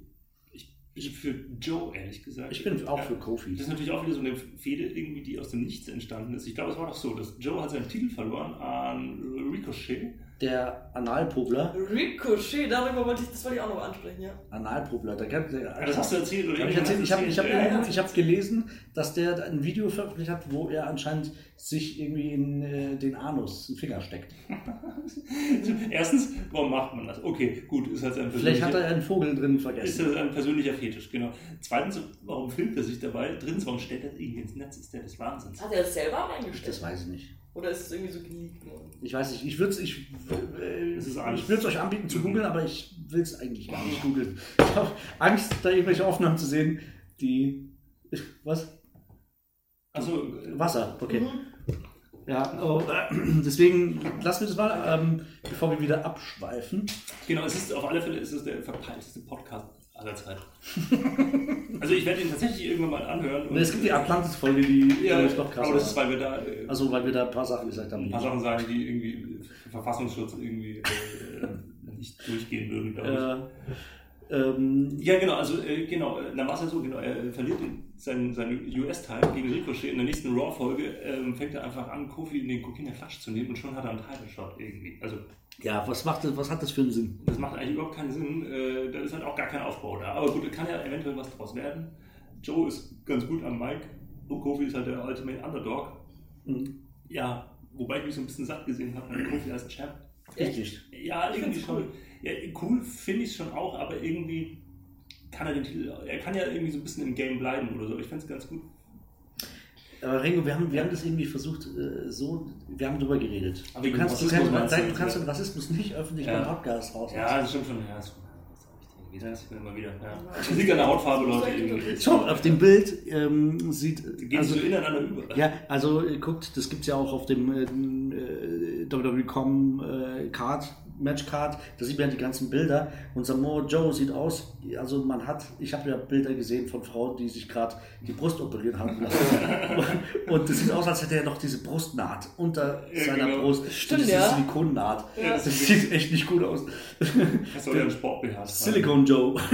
Ich für Joe, ehrlich gesagt. Ich bin auch für Das Kofi. ist natürlich auch wieder so eine Fehde, irgendwie, die aus dem Nichts entstanden ist. Ich glaube, es war doch so, dass Joe hat seinen Titel verloren an Ricochet. Der Analprobler. Ricochet, darüber wollte ich, das wollte ich auch noch ansprechen, ja. Analprobler. Der, der, Ja, das hast du erzählt, oder? Hab ich erzählt, ich habe ich hab, ich hab gelesen, dass der ein Video veröffentlicht hat, wo er anscheinend sich irgendwie in äh, den Anus, einen Finger steckt. <laughs> Erstens, warum macht man das? Okay, gut, ist halt sein Vielleicht hat er einen Vogel drin ist vergessen. das ein persönlicher Fetisch, genau. Zweitens, warum filmt er sich dabei? Drittens, warum stellt er das irgendwie ins Netz? Ist der des Wahnsinns? Hat er das selber reingestellt? Das weiß ich nicht. Oder ist es irgendwie so geleakt worden? Ich weiß nicht, ich würde es ich, äh, ich Angst. würd's euch anbieten zu googeln, aber ich will es eigentlich gar nicht googeln. Ich habe Angst, da irgendwelche Aufnahmen zu sehen, die. Was? Achso, Wasser, okay. Ja, oh, äh, deswegen lassen wir das mal, ähm, bevor wir wieder abschweifen. genau, es ist auf alle Fälle ist es der verpeilteste Podcast aller Zeiten. <laughs> also ich werde ihn tatsächlich irgendwann mal anhören. Und es gibt die Atlantis-Folge, die ja, noch krasser aber das ist, weil wir da äh, Also, weil wir da ein paar Sachen gesagt haben. ein paar Sachen sagen, die irgendwie Verfassungsschutz irgendwie äh, nicht durchgehen würden, glaube ich. Äh, ähm, Ja, genau, also äh, genau, äh, dann war es ja so, genau, er verliert seinen, seinen US-Teil gegen Ricochet. In der nächsten Raw-Folge ähm, fängt er einfach an, Kofi in den Kokiner Klatsch zu nehmen und schon hat er einen Title-Shot irgendwie. Also ja, was, macht, das- was hat das für einen Sinn? das macht eigentlich überhaupt keinen Sinn. Äh, da ist halt auch gar kein Aufbau da. Aber gut, da kann ja eventuell was draus werden. Joe ist ganz gut am Mic und Kofi ist halt der Ultimate Underdog. Mhm. Ja, wobei ich mich so ein bisschen satt gesehen habe an Kofi als Champ. Richtig. Ja, irgendwie schon. cool. Ja, cool finde ich es schon auch, aber irgendwie kann er den Titel, er kann ja irgendwie so ein bisschen im Game bleiben oder so. Ich finde es ganz gut. Aber Ringo, wir haben, wir haben das irgendwie versucht, äh, so, wir haben drüber geredet. Aber Du kannst, du, Rassismus kannst, du nein, du kannst ja? den Rassismus nicht öffentlich Ja. beim Podcast raus. Ja, das stimmt schon. Ja, das das immer wieder. Ja. Das liegt an der Hautfarbe, Leute. Schau, auf dem Bild ähm, sieht. Die gehen also, so ineinander über. ja, also äh, guckt, das gibt es ja auch auf dem äh, äh, WWE.com äh, Card, Matchcard, da sieht man ja die ganzen Bilder und Samoa Joe sieht aus, also man hat, ich habe ja Bilder gesehen von Frauen, die sich gerade die Brust operieren haben lassen. <laughs> und das sieht aus, als hätte er noch diese Brustnaht unter Ja, seiner genau. Brust. Stimmt, diese ja. Silikonnaht. Ja, Das sieht echt nicht gut aus. Das soll ja ein Sport. Silicon Joe. <laughs>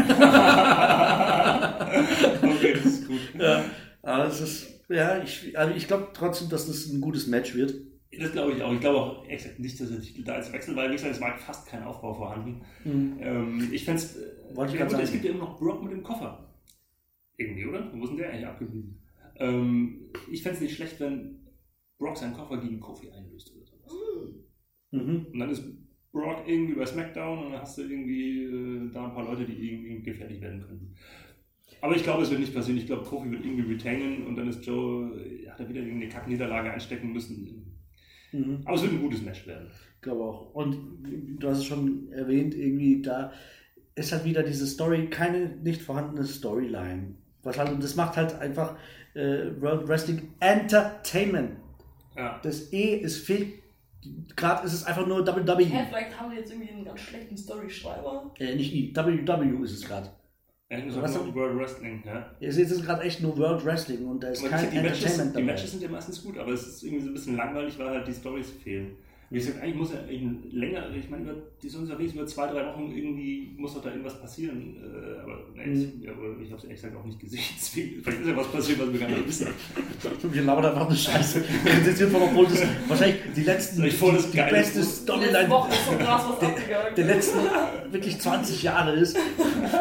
Okay, das ist gut. ja, aber es ist, ja, ich, also ich glaube trotzdem, dass das ein gutes Match wird. Das glaube ich auch. Ich glaube auch exakt nicht, dass der Titel da jetzt wechselt, weil wie gesagt, es war fast kein Aufbau vorhanden. Ähm, ich fände es. Gut, es sagen. gibt ja immer noch Brock mit dem Koffer. Irgendwie, oder? Wo ist denn der eigentlich abgeblieben? Ähm, ich fände es nicht schlecht, wenn Brock seinen Koffer gegen Kofi einlöst oder sowas. Mhm. Und dann ist Brock irgendwie bei SmackDown und dann hast du irgendwie äh, da ein paar Leute, die irgendwie gefährlich werden könnten. Aber ich glaube, es wird nicht passieren. Ich glaube, Kofi wird irgendwie retainen und dann ist Joe, äh, hat er wieder irgendeine Kackniederlage einstecken müssen. Mhm. Aber es wird ein gutes Match werden. Ich glaube auch. Und du hast es schon erwähnt, irgendwie da ist halt wieder diese Story, keine nicht vorhandene Storyline. Was halt, und das macht halt einfach äh, World Wrestling Entertainment. Ja. Das E, es fehlt, gerade ist es einfach nur WWE. vielleicht haben wir jetzt irgendwie einen ganz schlechten Story-Schreiber. Äh, nicht I, WW ist es gerade. Was sagen, denn? World Wrestling, ja. Es ist gerade echt nur World Wrestling und da ist Aber kein die, Matches, Entertainment die dabei. Matches sind ja meistens gut, aber es ist irgendwie so ein bisschen langweilig, weil halt die Stories fehlen. Wie gesagt, eigentlich muss ja eigentlich länger, ich meine, über, die sind unterwegs über zwei, drei Wochen irgendwie muss doch da irgendwas passieren. Äh, aber nee, Mhm. ich, ich habe es ehrlich gesagt auch nicht gesehen. <laughs> Deswegen, vielleicht ist ja was passiert, was wir gar nicht <laughs> wissen. Wir labern einfach eine Scheiße. Das wird obwohl das wahrscheinlich die letzten, ich voll das die geile- beste krass was abgegangen. der letzten wirklich 20 Jahre ist.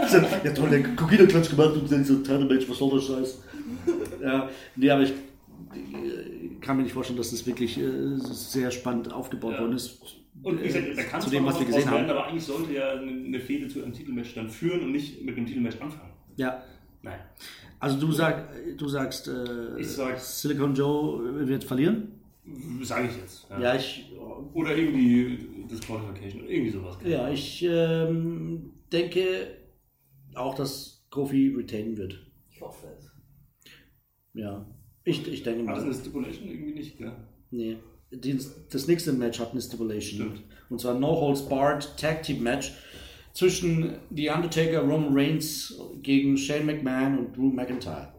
So, ja toll, der Kokina-Klatsch gemacht und dann so Match, was soll der Scheiß? Ja, nee, aber ich kann mir nicht vorstellen, dass das wirklich äh, sehr spannend aufgebaut Ja. worden ist. Und wie gesagt, da Äh, kann zu es dem, was wir gesehen werden, haben. aber eigentlich sollte ja eine, Fehde zu einem Titelmatch dann führen und nicht mit einem Titelmatch anfangen. Ja, Nein. also du, sag, du sagst, äh, Ich sag- Silicon Joe wird verlieren? Sage ich jetzt. Ja, ich, Oder irgendwie Disqualification, irgendwie sowas. ja, ich ähm, denke auch, dass Kofi retainen wird. Ich hoffe es. Ja, ich, ich denke War das eine mal. Stipulation irgendwie nicht, gell? Nee. Die, das nächste Match hat eine Stipulation. Stimmt. Und zwar No Holds Barred Tag Team Match zwischen The Undertaker, Roman Reigns gegen Shane McMahon und Drew McIntyre.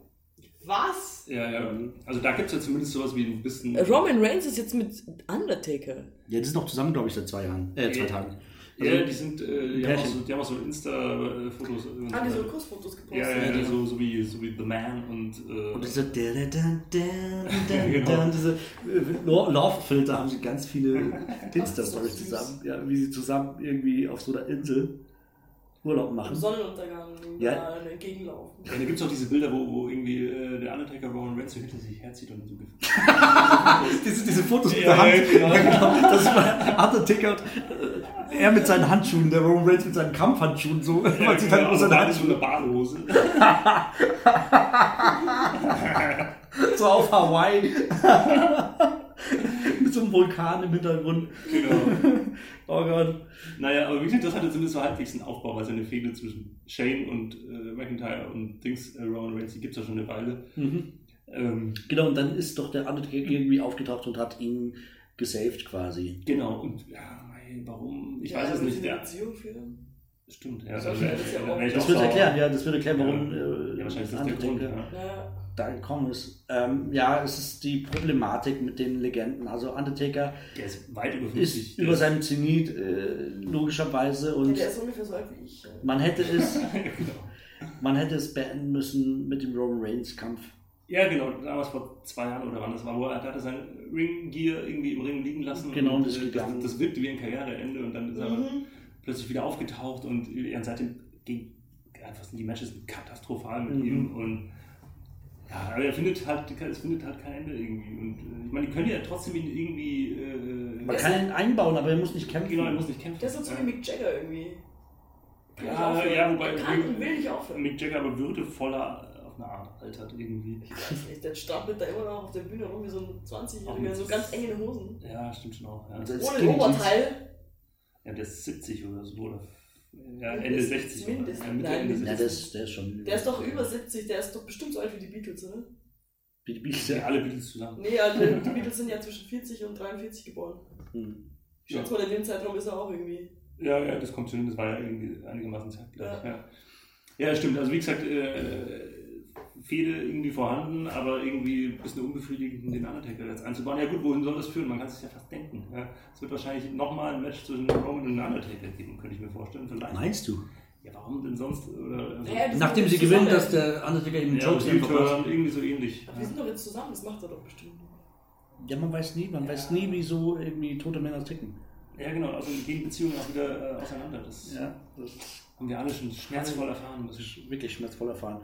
Was? Ja, ja. Also da gibt es ja zumindest sowas wie ein bisschen. Roman Reigns ist jetzt mit Undertaker. Ja, die sind noch zusammen, glaube ich, seit zwei Jahren. Äh, zwei Ja. Tagen. ja, die sind, äh, die, haben so, die haben auch so Insta-Fotos. Haben die so Kussfotos gepostet? Ja, ja, ja, so, so, wie, so wie The Man und. Äh, Und diese, Genau. diese Lo- Love-Filter haben sie ganz viele <laughs> Insta-Stories zusammen, ja, wie sie zusammen irgendwie auf so einer Insel Urlaub machen. Sonnenuntergang Ja. entgegenlaufen. ja, da gibt es auch diese Bilder, wo, wo irgendwie äh, der Undertaker Roman Reigns so hinter sich herzieht und so. <laughs> <laughs> diese, diese Fotos mit Ja, der Hand. ja, genau. Ja. Das ist mal Undertaker und äh, er mit seinen Handschuhen, der Roman Reigns mit seinen Kampfhandschuhen, so. Man sieht halt nur seine alles so Handschuhe. eine Badehose. <laughs> So auf Hawaii. <laughs> mit so einem Vulkan im Hintergrund. genau. <laughs> Oh Gott. Naja, aber wie gesagt, das hatte zumindest so halbwegs einen Aufbau, weil seine Fehde zwischen Shane und äh, McIntyre und Dings, äh, Roman Reigns, die gibt es ja schon eine Weile. Mhm. Ähm, Genau, und dann ist doch der Undertaker irgendwie aufgetaucht und hat ihn gesaved quasi. genau, und ja, mei, warum? Ich Ja, weiß es wir nicht. Ja, Beziehung führen. stimmt. Ja, Das also, ist ja Das sauer. erklären, ja, das würde erklären, warum Ja. äh, Ja, wahrscheinlich das der Grund. Ja. da gekommen ist. Ähm, ja, es ist die Problematik mit den Legenden. Also Undertaker Der ist weit über 50. ist über seinem Zenit äh, logischerweise und Der ist ungefähr so alt wie ich. man hätte es, <laughs> genau. man hätte es beenden müssen mit dem Roman Reigns Kampf. Ja, genau, damals vor zwei Jahren oder wann das war, wo er, hatte sein Ring-Gear irgendwie im Ring liegen lassen. Genau, und das äh, das, gegangen. das wirkte wie ein Karriereende und dann ist er Mhm. plötzlich wieder aufgetaucht und er seitdem ging einfach sind die Matches katastrophal mit Mhm. ihm und ja, aber er findet halt, es findet halt kein Ende irgendwie und äh, ich meine, die können ja trotzdem ihn irgendwie äh, Man kann ihn einbauen, aber er muss nicht kämpfen. genau, er muss nicht kämpfen. Der ist so wie Mick Jagger irgendwie. Ja, ja, wobei kann will nicht aufhören. Mick Jagger aber würdevoller auf eine Art altert irgendwie. Ich weiß nicht, der strampelt da immer noch auf der Bühne rum wie so ein Auch 20-Jähriger, mit- so ganz enge Hosen. Ja, stimmt schon auch. Ja. Also- Ohne Oberteil. Ja, der ist 70 oder so, oder? Ja, Ende Mindestens, 60. oder? mindestens. Ja, Mitte Nein, Ende Ja, 60. der ist, der ist schon. Der ist doch über 70, der ist doch bestimmt so alt wie die Beatles, oder? Die Beatles, Ja, ja. alle Beatles zusammen. Nee, also die Beatles sind ja zwischen 40 und 43 geboren. Hm. Ich schätze mal, in dem Zeitraum ist er auch irgendwie. Ja, ja, das kommt schon hin, das war ja irgendwie einigermaßen zeitgleich. Ja, ja. stimmt. Also wie gesagt, äh, Fehde irgendwie vorhanden, aber irgendwie ein bisschen unbefriedigend, den Undertaker jetzt einzubauen. Ja gut, wohin soll das führen? Man kann es sich ja fast denken. Ja. Es wird wahrscheinlich nochmal ein Match zwischen Roman und Undertaker geben, könnte ich mir vorstellen. Vielleicht. Meinst du? Ja, warum denn sonst? Oder, also, Naja, Nachdem sie gewinnen, dass der Undertaker ihm ja, Jokes und einfach irgendwie so ähnlich. Aber wir sind doch jetzt zusammen, das macht er doch bestimmt. Ja, man weiß nie, man weiß nie, wieso irgendwie tote Männer ticken. Ja, genau. Also gehen Beziehungen auch wieder äh, auseinander. Das Ja, das haben wir alle schon schmerzvoll erfahren müssen. ist wirklich schmerzvoll erfahren.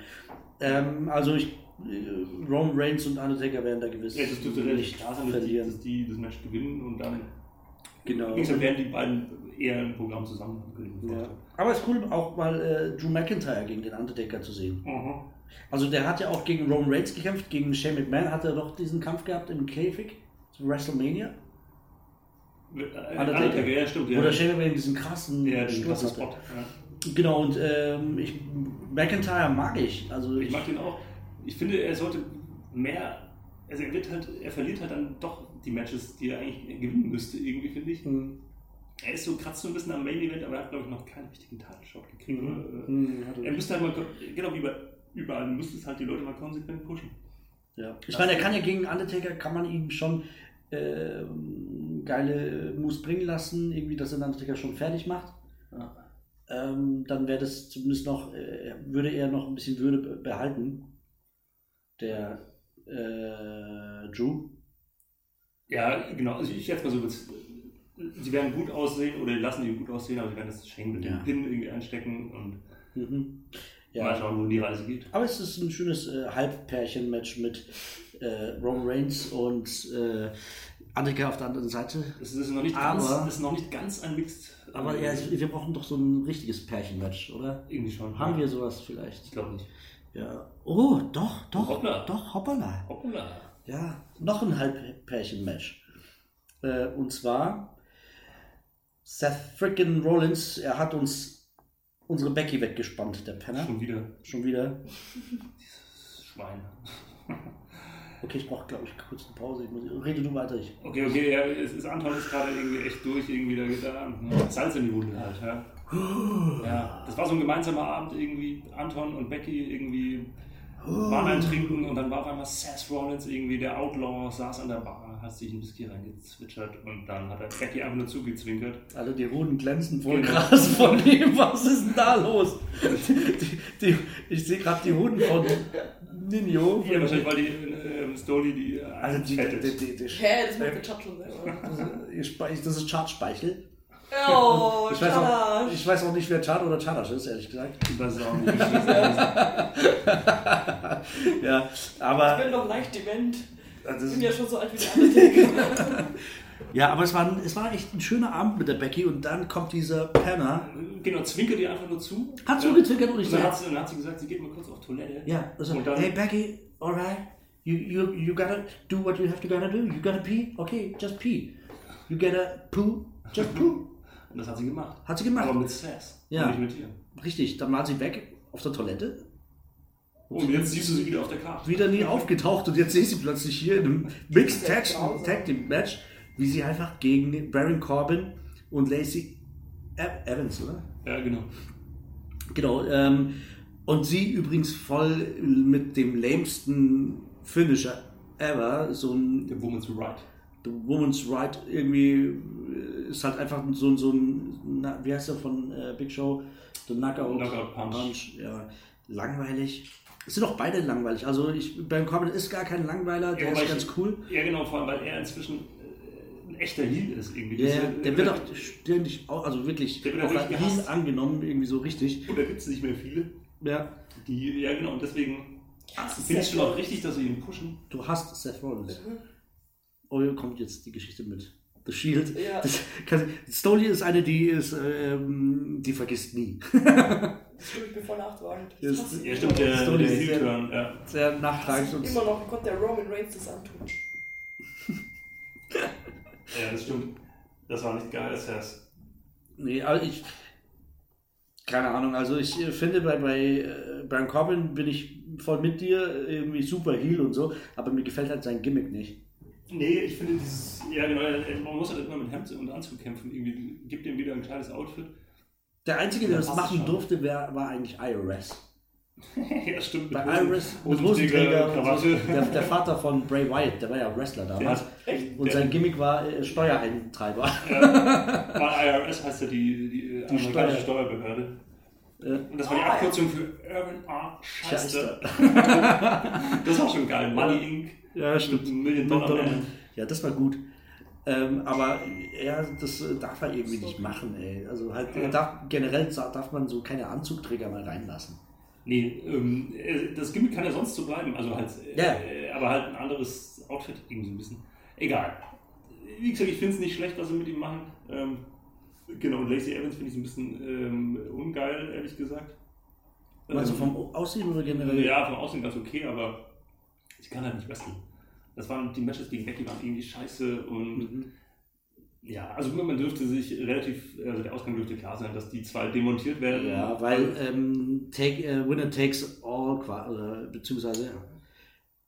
Ähm, also ich, äh, Roman Reigns und Undertaker werden da gewiss Ja, das dürfte relativ klar sein, dass die, dass die das Match gewinnen und dann Genau. Werden die beiden eher ein Programm zusammen. Ja. Aber es ist cool, auch mal äh, Drew McIntyre gegen den Undertaker zu sehen. Mhm. Also der hat ja auch gegen Roman Reigns gekämpft, gegen Shane McMahon hat er doch diesen Kampf gehabt im Käfig zu WrestleMania. Äh, Undertaker. Undertaker, ja, stimmt. Ja. Oder Shane McMahon diesen krassen ja, den Sturz krassen. Spot. Ja. Genau, und ähm, ich, McIntyre mag ich. Also Ich mag den auch. Ich finde, er sollte mehr. Also er wird halt, er verliert halt dann doch die Matches, die er eigentlich gewinnen müsste, irgendwie, finde ich. Hm, Er ist so kratzt so ein bisschen am Main Event, aber er hat, glaube ich, noch keinen richtigen Title-Shot gekriegt. Mhm. Oder, äh, hm, hat er müsste halt mal, genau wie bei überall, müsste es halt die Leute mal konsequent pushen. Ja. Ich meine, er kann ja gegen Undertaker, kann man ihm schon ähm, geile Moves bringen lassen, irgendwie, dass er den Undertaker schon fertig macht. Ja. Ähm, dann wäre das zumindest noch, äh, würde er noch ein bisschen Würde be- behalten. Der äh, Drew. Ja, genau. Also ich jetzt mal so, sie werden gut aussehen oder lassen die gut aussehen, aber sie werden das Schenken mit Ja. dem Pin irgendwie einstecken und Mhm. mal Ja. schauen, wo die Reise geht. Aber es ist ein schönes äh, Halbpärchen-Match mit äh, Roman Reigns und äh, Undertaker auf der anderen Seite. Es ist noch nicht Aber- ganz, ist noch nicht ganz ein Mixed. Aber ja, es- wir brauchen doch so ein richtiges Pärchen-Match, oder? irgendwie schon. Haben wir sowas vielleicht? Ich glaube nicht. Ja. Oh, doch, doch. Hoppla. Doch, hoppala. Hoppla. Ja, noch ein Halbpärchen-Match. Äh, und zwar Seth frickin' Rollins, er hat uns unsere Becky weggespannt, der Penner. Schon wieder Schon wieder. <laughs> Schwein. <laughs> Okay, ich brauche, glaube ich, kurz eine Pause. Ich muss, rede du weiter. Ich. Okay, okay, ja, es ist Anton ist gerade irgendwie echt durch, irgendwie da geht da ja, Salz in die Wunde halt, ja. Ja, das war so ein gemeinsamer Abend irgendwie, Anton und Becky irgendwie waren ein Trinken und dann war auf einmal Seth Rollins irgendwie, der Outlaw, saß an der Bar, hat sich ein Whisky reingezwitschert und dann hat er Becky einfach nur zugezwinkert. Alle die Hoden glänzen voll Genau. krass von ihm. Was ist denn da los? Die, die, ich sehe gerade die Hoden von Nino. Ja, wahrscheinlich, weil die ähm, Story die äh, Also die, die, ist. die, die, Hä, das macht der Chat schon selber. <laughs> die, die, das ist Chartspeichel. Oh, Ich weiß, auch, ich weiß auch nicht, wer Chad oder Chadash ist, ehrlich gesagt. Ich weiß es auch nicht. das <laughs> ist. ja, Ich aber, bin doch leicht dement. also, Ich bin ja schon so alt wie der Undertaker. <laughs> ja, aber es war, ein- es war echt ein schöner Abend mit der Becky und dann kommt dieser Penner. Genau, zwinkert ihr einfach nur zu. Hat Ja. zugezwinkert und ich Und dann so, hat, sie, dann hat sie gesagt, sie geht mal kurz auf Toilette. ja, also, Und dann- hey Becky, alright, you, you, you gotta do what you have to gotta do. You gotta pee, okay, just pee. You gotta poo, just poo. Und das hat sie gemacht. Hat sie gemacht. Aber mit Sass. Ja. Und nicht mit dir. Richtig, dann war sie weg auf der Toilette, Und jetzt siehst du sie wieder auf der Karte. wieder nie aufgetaucht und jetzt sehe ich sie plötzlich hier in einem Mixed Tag, Tag Team Match, wie sie einfach gegen Baron Corbin und Lacey Ev- Evans, oder? Ja, genau. Genau, ähm, und sie übrigens voll mit dem lamesten Finisher ever, so ein Der Woman's Right. The Woman's Right irgendwie äh, ist halt einfach so, ein- so ein, wie heißt der von äh, Big Show? The Knockout, Knockout Punch. Ja, langweilig. Es sind auch beide langweilig. Also ich, Baron Corbin ist gar kein Langweiler, der Ja, ist ganz ich- cool. Ja, genau, vor allem, weil er inzwischen äh, ein echter Heel ist irgendwie. Ja, ja- der wird auch ständig, auch, also wirklich, Der wird auch Heel angenommen, irgendwie so richtig. Und da gibt es nicht mehr viele. Ja, Die, ja, genau, und deswegen Das finde ich schon auch richtig, dass sie ihn pushen. du hast Seth Rollins. Oh, hier kommt jetzt die Geschichte mit The Shield. Ja. <laughs> Das, kann, Stoli ist eine, die ist, ähm, die vergisst nie. <laughs> Das würde ich mir voll nachtragen. Das- Das ich Ja, stimmt, der, Story der ist sehr- Heel-Turn. Ja. Sehr Das nachtragend hasse und immer noch, konnte der Roman Reigns das antun? <laughs> ja, das stimmt. Das war nicht geil, Sass. Nee, aber ich. Keine Ahnung, also ich äh, finde bei, bei äh, Baron Corbin bin ich voll mit dir, irgendwie super Heal und so, aber mir gefällt halt sein Gimmick nicht. Nee, ich finde dieses, ja genau, man muss halt immer mit Hemd und Anzug kämpfen. Irgendwie gibt ihm wieder ein kleines Outfit. Der Einzige, der Ja, das machen durfte, wär, war eigentlich IRS. <laughs> ja, stimmt. Bei Iris mit Hosenträger, und so. Der, der Vater von Bray Wyatt, der war ja Wrestler damals. Ja. Und Der- sein Gimmick war äh, Steuereintreiber. Weil IRS heißt ja die, die, äh, amerikanische Steuer- Steuerbehörde. Äh, Und das war die Ah, ja. Abkürzung für Urban R. Scheiße. <laughs> Das war schon geil. Money Inc. Ja, stimmt. Million Dollar Man. Ja, das war gut. Ähm, aber ja, das äh, darf er irgendwie nicht machen, ey. Also halt, er darf, generell darf man so keine Anzugträger mal reinlassen. Nee, ähm, äh, das Gimmick kann ja sonst so bleiben. Also halt, Ja. äh, aber halt ein anderes Outfit irgendwie so ein bisschen. Egal. wie gesagt, ich finde es nicht schlecht, was sie mit ihm machen. Ähm, genau, und Lacey Evans finde ich ein bisschen ähm, ungeil, ehrlich gesagt. Also vom Aussehen oder generell? ja, vom Aussehen ganz okay, aber ich kann halt nicht wresteln. Das waren die Matches gegen Becky waren irgendwie scheiße und Mhm. ja, also man dürfte sich relativ, also der Ausgang dürfte klar sein, dass die zwei demontiert werden. Ja, weil ähm, take, äh, Winner takes all, beziehungsweise,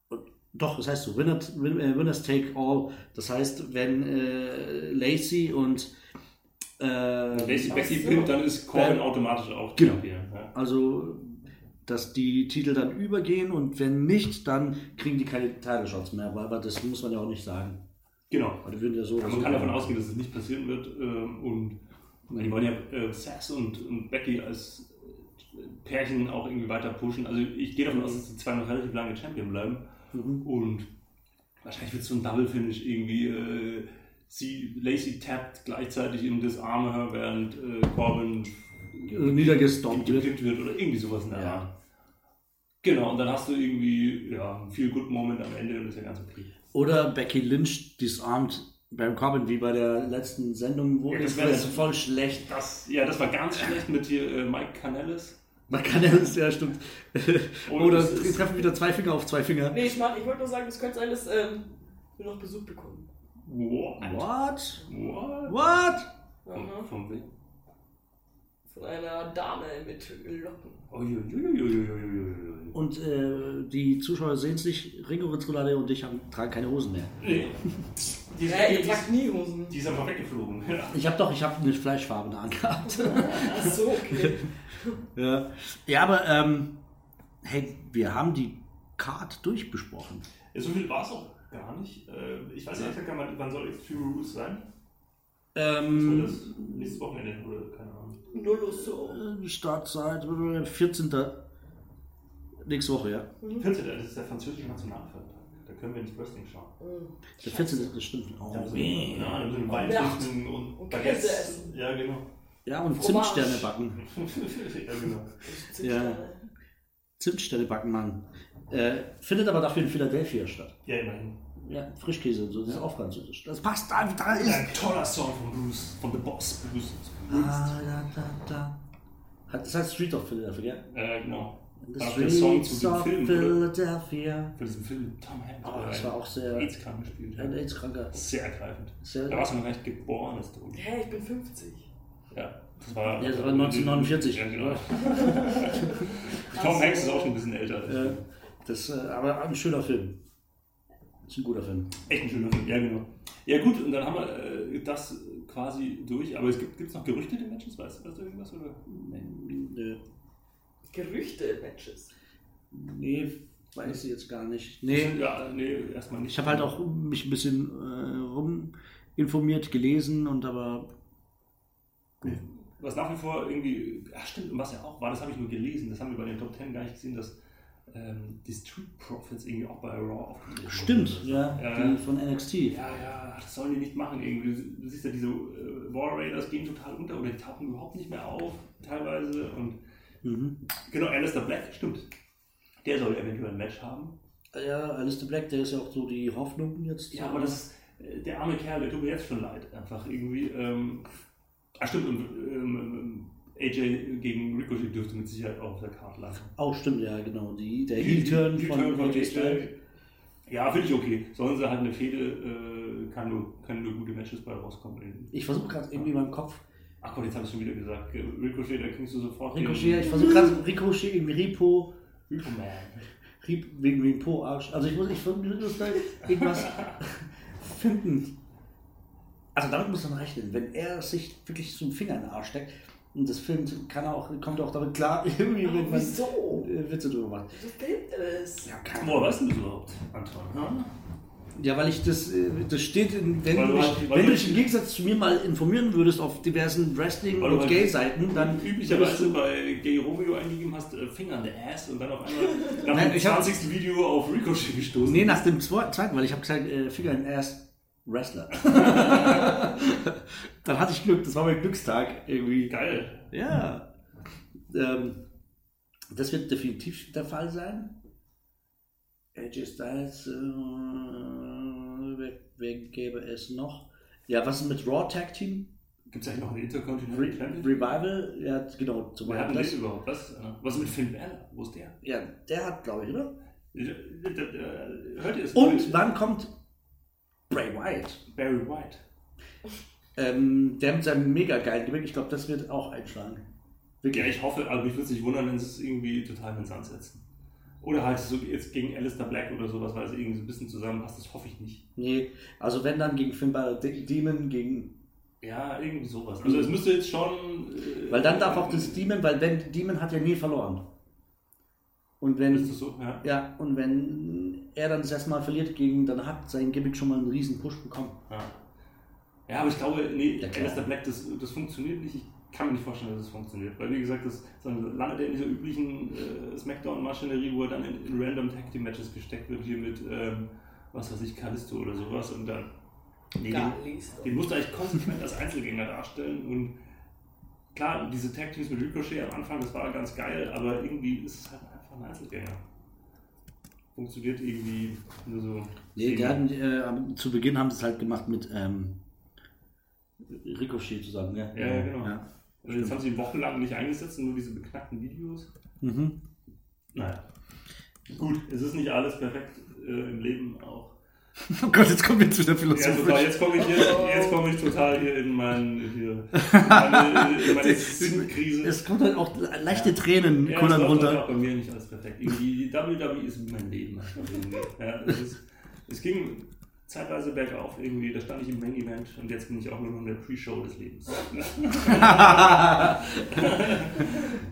und, doch, das heißt so, Winner, win, äh, Winners take all. Das heißt, wenn äh, Lacey und äh, Lacey Ach Becky pinnt, dann ist Corbin Dann- automatisch auch Genau. Champion. Ja. also dass die Titel dann übergehen und wenn nicht, dann kriegen die keine Title Shots mehr, aber, aber das muss man ja auch nicht sagen. Genau. Weil die würden ja so Ja, man so kann davon ausgehen, dass es nicht passieren wird. ähm, Und die wollen ja äh, Sax und, und Becky als äh, Pärchen auch irgendwie weiter pushen. Also ich gehe davon aus, dass die zwei noch relativ lange Champion bleiben. Mhm. Und wahrscheinlich wird es so ein Double Finish irgendwie. Sie, Lacey tappt gleichzeitig in das Arme, während äh, Corbin niedergestompt wird. wird oder irgendwie sowas in der Ja. Art. Genau, und dann hast du irgendwie ja, ein Feel-Good-Moment am Ende und das ist ja ganz okay. Oder Becky Lynch disarmt Baron Corbin, wie bei der letzten Sendung, wo Ja, das das war wär- das voll schlecht. Das, ja, das war ganz schlecht mit hier äh, Mike Canellis. Man kann ja, das ja stimmt. Und Oder treffen wieder zwei Finger auf zwei Finger. Nee, ich, ich wollte nur sagen, es könnte sein, dass ähm, wir noch Besuch bekommen. What? What? What? What? Von, Aha. von wem? Von einer Dame mit Locken. Und äh, die Zuschauer sehen es nicht, Ringo Ritzolade und ich haben, tragen keine Hosen mehr. Nee. Die ist, Hä, ihr die, tragt ist, nie Hosen. die ist einfach weggeflogen. Ja. Ich habe doch, ich habe eine fleischfarbene angehabt. Ach so, okay. ja. ja, aber ähm, hey, wir haben die Card durchbesprochen. Ja, so viel war es auch gar nicht. Äh, Ich weiß nicht, exakt, wann, wann soll Extreme Rules sein? Ähm, das nächstes Wochenende oder keine Ahnung. Null so. die Startzeit, äh, 14. Nächste Woche, ja. 14. Das ist der französische Nationalfeiertag. Da können wir ins Wrestling schauen. Der 14. das stimmt. Oh, Da müssen wir, ja, Wein und, Und essen. Ja, genau. Ja, und Fromage. Zimtsterne backen. <laughs> ja, genau. Ja. Zimtsterne backen, Mann. Äh, findet aber dafür in Philadelphia statt. Ja, immerhin. Ja, Frischkäse und so, das ist auch französisch. Das passt da, da ist. Ein toller Song von Bruce, von The Boss Bruce. Ah, da, da, da. Hat- Das heißt Street of Philadelphia, gell? Äh, genau. The War der Song zu dem of Film, oder? Philadelphia. Für diesen Film Tom Hanks. Oh, das war auch sehr. AIDS krank gespielt. Ein. AIDS-Kranker. Sehr ergreifend. Sehr- Da warst du noch gar nicht geboren, ist du. Hä, ich bin 50. Ja, das war. Ja, das war 1949. Ja, genau. <laughs> Tom Hanks ist auch schon ein bisschen älter. Äh, das, äh, aber ein schöner Film. Ist ein guter Film. Echt ein schöner Film, ja, genau. Ja, gut, und dann haben wir äh, das quasi durch. Aber es gibt gibt's noch Gerüchte in den Matches? Weißt du, weißt du irgendwas? Oder? Nö. Gerüchte-Matches. Nee, weiß ich jetzt gar nicht. Nee. Ja, nee, erstmal nicht. Ich habe halt auch mich ein bisschen äh, rum informiert, gelesen und aber. Was nach wie vor irgendwie, ja stimmt, und was ja auch war, das habe ich nur gelesen, das haben wir bei den Top Ten gar nicht gesehen, dass ähm, die Street Profits irgendwie auch bei Raw aufgetreten Stimmt, ja, Ja. die von NXT. Ja, ja, das sollen die nicht machen irgendwie. Du, du siehst ja, diese äh, War Raiders gehen total unter oder die tauchen überhaupt nicht mehr auf, teilweise. Und Mhm. genau, Alistair Black, stimmt. Der soll eventuell ein Match haben. Ja, Alistair Black, der ist ja auch so die Hoffnung jetzt. Ja, aber das, äh, der arme Kerl, der tut mir jetzt schon leid. Einfach irgendwie. Ähm, ah, stimmt, und ähm, AJ gegen Ricochet dürfte mit Sicherheit auch auf der Karte landen. Auch stimmt, ja, genau. Die, der Heel-Turn von, Heel-Turn AJ Styles. Ja, finde ich okay. Sollen sie halt eine Fehde, äh, kann nur, können nur gute Matches bei rauskommen. Ich versuche gerade irgendwie in meinem Kopf. Ach Gott, jetzt habe ich schon wieder gesagt. Ricochet, da kriegst du sofort Ricochet, ich versuche gerade Ricochet irgendwie Repo. Hypoman. Rip, wegen Repo Arsch. Also ich muss, ich muss da irgendwas <laughs> finden. Also damit muss man rechnen. Wenn er sich wirklich einen Finger in den Arsch steckt und das filmt, kann auch, kommt auch damit klar, <laughs> irgendwie, wenn man Wieso? äh, Witze drüber macht. Wieso filmt das? Ja, keine Woher weißt du das überhaupt, Anton? Ja? Ja, weil ich das, äh, das steht, in, wenn, Weil du dich, halt- weil wenn du- dich im Gegensatz zu mir mal informieren würdest auf diversen Wrestling- und halt Gay-Seiten, dann üblicherweise bei Gay Romeo eingegeben hast, äh, Finger an der Ass und dann auf einmal <laughs> nach Nein, dem ich hab- 20. Video auf Ricochet gestoßen. Nee, nach dem zwe- zweiten, weil ich habe gesagt, äh, Finger in Ass Wrestler. <laughs> dann hatte ich Glück, das war mein Glückstag irgendwie. Geil. Ja. Ähm, das wird definitiv der Fall sein. AJ Styles, äh, wer, wer gäbe es noch? Ja, was ist mit Raw Tag Team? Gibt es eigentlich noch einen Intercontinental Re Champion? Revival? Ja, genau. Zum Wer hat denn überhaupt? Was, äh, was ist mit Finn Balor? Wo ist der? Ja, der hat, glaube ich, oder? Hört ihr es? Und wann kommt Bray Wyatt? Barry White. Ähm, der mit seinem mega geilen Gimmick, ich glaube, das wird auch einschlagen. Wirklich. Ja, ich hoffe, aber mich würde es nicht wundern, wenn sie es irgendwie total in den Sand setzen. Oder halt so jetzt gegen Alistair Black oder sowas, weil es irgendwie so ein bisschen zusammenpasst, das hoffe ich nicht. Nee, also wenn dann gegen Finn Balor, De- Demon gegen. Ja, irgendwie sowas. Also es müsste jetzt schon. äh, Weil dann darf auch das Demon, weil wenn Demon hat ja nie verloren. Und wenn. Ist das so? Ja. Ja, und wenn er dann das erste Mal verliert gegen, dann hat sein Gimmick schon mal einen riesen Push bekommen. Ja. ja, aber ich glaube, nee, Ja. Alistair Black, das, das funktioniert nicht. Ich kann mir nicht vorstellen, dass es funktioniert. Weil, wie gesagt, das, dann landet er in dieser üblichen äh, Smackdown-Maschinerie, wo er dann in, in random Tag Team Matches gesteckt wird, hier mit, ähm, was weiß ich, Kalisto oder sowas. Und dann. Nee, den, den musst du eigentlich konsequent als Einzelgänger darstellen. Und klar, diese Tag Teams mit Ricochet am Anfang, das war ganz geil, aber irgendwie ist es halt einfach ein Einzelgänger. Funktioniert irgendwie nur so. Nee, die hatten, äh, zu Beginn haben sie es halt gemacht mit ähm, Ricochet zusammen, ja. Ja, ja, genau. Ja. Und jetzt haben sie wochenlang nicht eingesetzt nur diese beknackten Videos. Mhm. Naja. Gut, es ist nicht alles perfekt äh, im Leben auch. Oh Gott, jetzt kommen wir zu der Ja, jetzt komme ich, jetzt, jetzt komme ich total hier in, mein, hier, in meine, in meine <laughs> Sinnkrise. Es kommt halt auch leichte Tränen Ja, kullern runter. auch bei mir nicht alles perfekt. Irgendwie, die WWE ist wie mein Leben. Ja, es, ist, es ging zeitweise bergauf irgendwie, da stand ich im Main Event und jetzt bin ich auch nur noch in der Pre-Show des Lebens. <laughs> ja,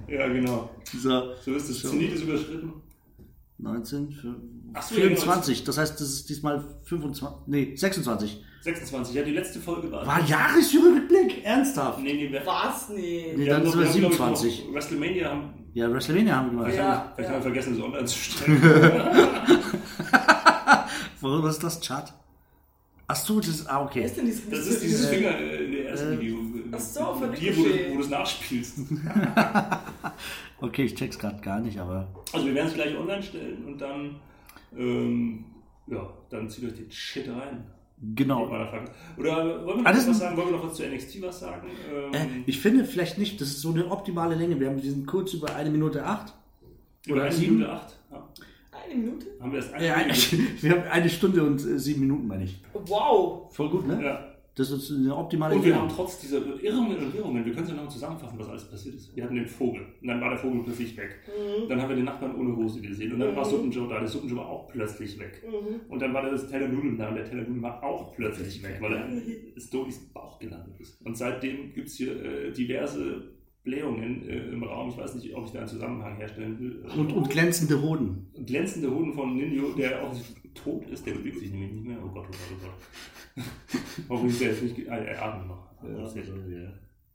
genau. So, So ist es. So. Zenit ist überschritten. 19, für so, 24. Das heißt, das ist diesmal 25, nee, 26. 26. Ja, die letzte Folge war. War Jahresrückblick? Ernsthaft? Nee, nee, wir, Was? Nee. Nee, wir dann sind wir wir haben, glaub ich, 27. noch WrestleMania haben. Ja, WrestleMania haben wir gemacht. Vielleicht, Ja, haben, vielleicht ja. haben wir vergessen, das online zu stellen. <laughs> Wo- Was ist das, Chat? Ach so, das ist, ah, okay. ist denn dieses Das ist dieses Äh, Finger äh, in der ersten äh, Video. Ach so, von Dir, wo, du- Ricochet. wo du es nachspielst. <laughs> Okay, ich check's gerade gar nicht, aber. Also wir werden es gleich online stellen und dann, ähm, ja, dann zieht euch den Shit rein. Genau. Oder wollen wir noch Alles- was sagen? Wollen wir noch was zu NXT was sagen? Ähm, Äh, ich finde vielleicht nicht, das ist so eine optimale Länge. Wir haben diesen kurz über eine Minute acht. oder eine sieben? Minute acht. Ja. Eine Minute? Haben wir erst eine Ja, Minute. <laughs> wir haben eine Stunde und äh, sieben Minuten, meine ich. Wow. Voll gut, ne? Ja. Das ist eine optimale Und wir Länge. haben trotz dieser Irrungen und Wirrungen, wir können es ja noch zusammenfassen, was alles passiert ist. Wir hatten den Vogel und dann war der Vogel plötzlich weg. Dann haben wir den Nachbarn ohne Hose gesehen und dann war Suppenjoe da, der Suppenjoe war auch plötzlich weg. Und dann war da das Teller Nudeln da und der Teller Nudeln war auch plötzlich weg, weil er in Stonys Bauch gelandet ist. Und seitdem gibt es hier äh, diverse Blähungen äh, im Raum. Ich weiß nicht, ob ich da einen Zusammenhang herstellen will. Und, und glänzende Hoden. glänzende Hoden von Ninjo, der auch tot ist, der bewegt sich nämlich nicht mehr. Oh Gott, oh Gott, oh Gott. <laughs> Hoffentlich ist er jetzt nicht. Ah, er atmet noch. Das ist ja-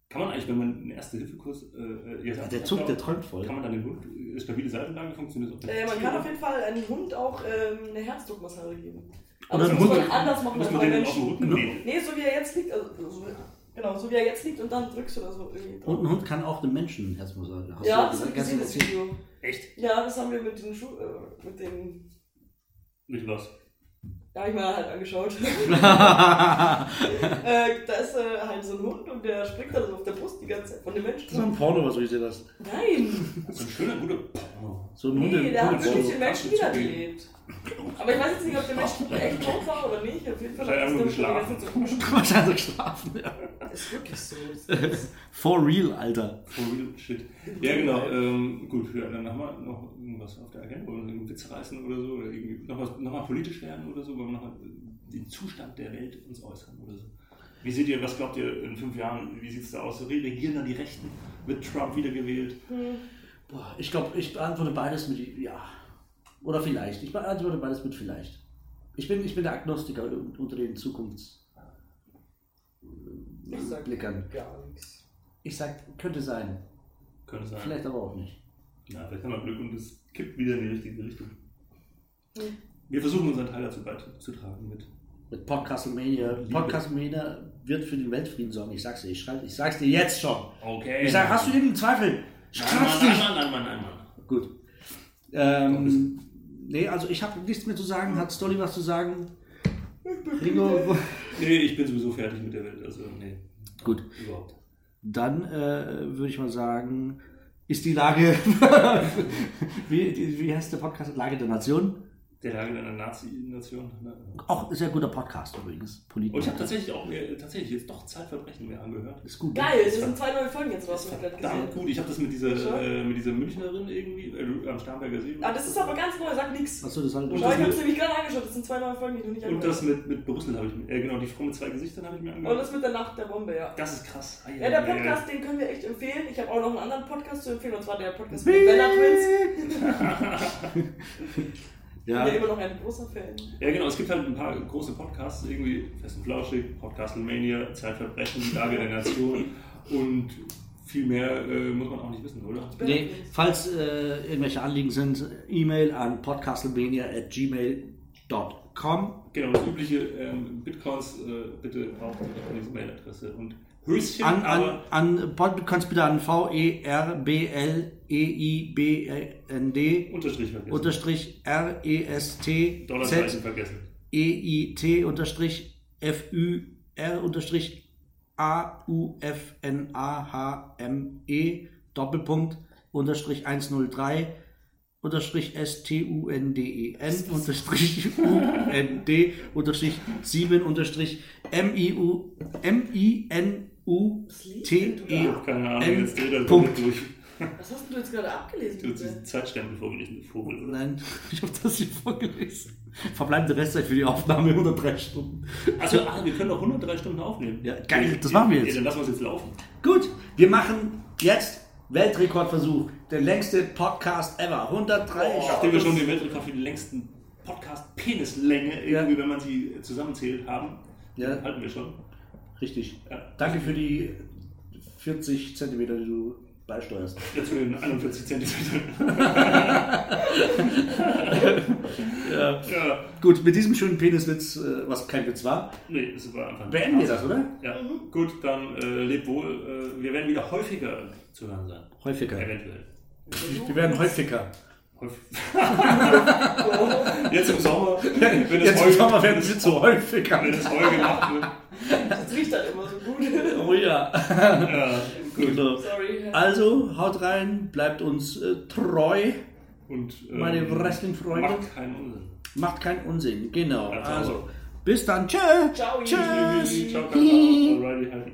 Kann man eigentlich, wenn man einen Erste-Hilfe-Kurs. Äh, jetzt Ja, der Zug, der träumt voll. Kann man dann den Hund. äh, Stabile Seitenlage funktioniert das auch Äh, man kann auf jeden Fall einem Hund auch ähm, eine Herzdruckmassage geben. Aber Oder das ein muss man anders machen als man Menschen. Nee, so wie er jetzt liegt. Also, so, genau, so wie er jetzt liegt und dann drückst du da so irgendwie drauf. Und ein Hund kann auch dem Menschen Herzmassage. Hast Ja, du das habe ich ganz gesehen, das? Video. Echt? Ja, das haben wir mit den Schuh, äh, mit den, Nicht was? ja, hab ich mal halt angeschaut. <laughs> äh, da ist äh, halt so ein Hund und der springt dann so auf der Brust die ganze Zeit von dem Menschen. Das ist ein Porno, was ich dir das? Nein! So ein schöner, guter. Porno. So ein. Nee, der hat wirklich den Menschen wiedergelebt. Aber ich weiß jetzt nicht, ob der Mensch echt tot war oder nicht. Auf jeden Fall Vielleicht einfach geschlafen. Wahrscheinlich geschlafen, ja. Ist wirklich so. <laughs> For real, Alter. For real shit. Ja, genau. Ähm, gut, ja, dann haben wir noch irgendwas auf der Agenda. Wollen wir einen Witz reißen oder so? Oder irgendwie noch, was, noch mal politisch werden oder so? Wollen wir noch mal den Zustand der Welt uns äußern oder so? Wie seht ihr, was glaubt ihr in fünf Jahren, wie sieht es da aus? Regieren dann die Rechten? Wird Trump wiedergewählt? Boah, ich glaube, ich beantworte beides mit ja. Oder vielleicht. Ich beantworte beides mit vielleicht. Ich bin, ich bin der Agnostiker unter den Zukunftsblickern. Ich sag gar nichts. Ich sag, könnte sein. Könnte sein. Vielleicht aber auch nicht. Ja, vielleicht haben wir Glück und es kippt wieder in die richtige Richtung. Hm. Wir versuchen unseren Teil dazu beizutragen mit. Mit Podcastmania. Podcastmania wird für den Weltfrieden sorgen. Ich sag's dir. Ich, schreib, ich sag's dir jetzt schon. Okay. Ich sag, hast du irgendeinen Zweifel? Nein, Kratz Mann, nein, Mann, nein, Mann, nein, Mann. Gut. Ähm, nee, also ich habe nichts mehr zu sagen. Hat Stolly was zu sagen? Ich bin Ingo, <laughs> Nee, ich bin sowieso fertig mit der Welt. Also, nee. Gut. Überhaupt. dann äh, würde ich mal sagen, ist die Lage, <laughs> wie, wie heißt der Podcast? Lage der Nation? Der Lage einer Nazi-Nation. Ne? Auch sehr guter Podcast übrigens. Politisch. Und ich habe tatsächlich auch mir tatsächlich jetzt doch Zeitverbrechen mehr angehört. Ist gut. Geil, es sind zwei neue Folgen jetzt raus, hab ich gerade Verdammt gesehen. gut. Ich habe das mit dieser, äh, mit dieser Münchnerin irgendwie äh, am Starnberger See. Ah, das ist aber ganz neu, sag nix. Achso, das Und Schau, ich hab's mit- nämlich gerade angeschaut, das sind zwei neue Folgen, die du nicht Und angehört das mit, mit Brüssel habe ich mir, äh, genau, die Frau mit zwei Gesichtern habe ich mir Und angehört. das mit der Nacht der Bombe, ja. Das ist krass. Ah, Ja, der ja, ja. Podcast, den können wir echt empfehlen. Ich habe auch noch einen anderen Podcast zu empfehlen, und zwar der Podcast mit den Bella Twins. <laughs> <laughs> <laughs> Ich Ja, bin ja immer noch ein großer Fan. Ja, genau, es gibt halt ein paar große Podcasts, irgendwie Fest und Flauschig, Podcastlemania, Zeitverbrechen, Lage der Nation und viel mehr äh, muss man auch nicht wissen, oder? nee, falls äh, irgendwelche Anliegen sind, E-Mail an podcastlebania.gmail.com. Genau, das übliche ähm, Bitcoins äh, bitte auch an diese Mailadresse und Höschen, An, an, aber an Bitcoins bitte an V-E-R-B-L-E-I-B-N-D Unterstrich vergessen. unterstrich R-E-S-T Dollarzeichen Z vergessen. E-I-T unterstrich F-Ü-R unterstrich A-U-F-N-A-H-M-E Doppelpunkt unterstrich 103 unterstrich S-T-U-N-D-E-N unterstrich U-N-D unterstrich 7 unterstrich M-I-U M-I-N-U-T-E Keine Ahnung, N. jetzt dreht er Punkt. Was hast denn du jetzt gerade abgelesen? Du hast diesen Zeitstempel vorgelesen, du Vogel, oder? Nein, <laughs> ich habe das hier vorgelesen. Verbleibende Restzeit für die Aufnahme 103 Stunden. Also, ah, wir können doch 103 Stunden aufnehmen. Ja, geil, das machen wir jetzt. Ja, dann lassen wir es jetzt laufen. Gut, wir machen jetzt Weltrekordversuch. Der längste Podcast ever. 103 Nachdem wir schon den Weltrekord für die längsten Podcast-Penislänge, Ja. irgendwie, wenn man sie zusammenzählt, haben, Ja. halten wir schon. Richtig. Ja. Danke für die 40 Zentimeter, die du beisteuerst. Jetzt für den 41 Zentimeter. <laughs> Ja. ja, Gut, mit diesem schönen Peniswitz, äh, was kein Witz war, nee, es war einfach. beenden wir das, oder? Ja, gut, dann äh, lebt wohl. Äh, wir werden wieder häufiger zu hören sein. Häufiger. Eventuell. Wir werden häufiger. Häufig. <laughs> Jetzt im Sommer, wenn es Jetzt im Sommer werden wir zu häufiger. wenn es Heu gemacht wird. Das riecht halt immer so gut. Oh ja. Ja, gut. Sorry. Also, haut rein, bleibt uns äh, treu, Und, ähm, meine Wrestling-Freunde. Macht keinen Unsinn. Macht keinen Unsinn. Genau. Ja, Also, sauber. bis dann. Tschö. Ciao. Tschüss. Ciao, Kakao. Alrighty.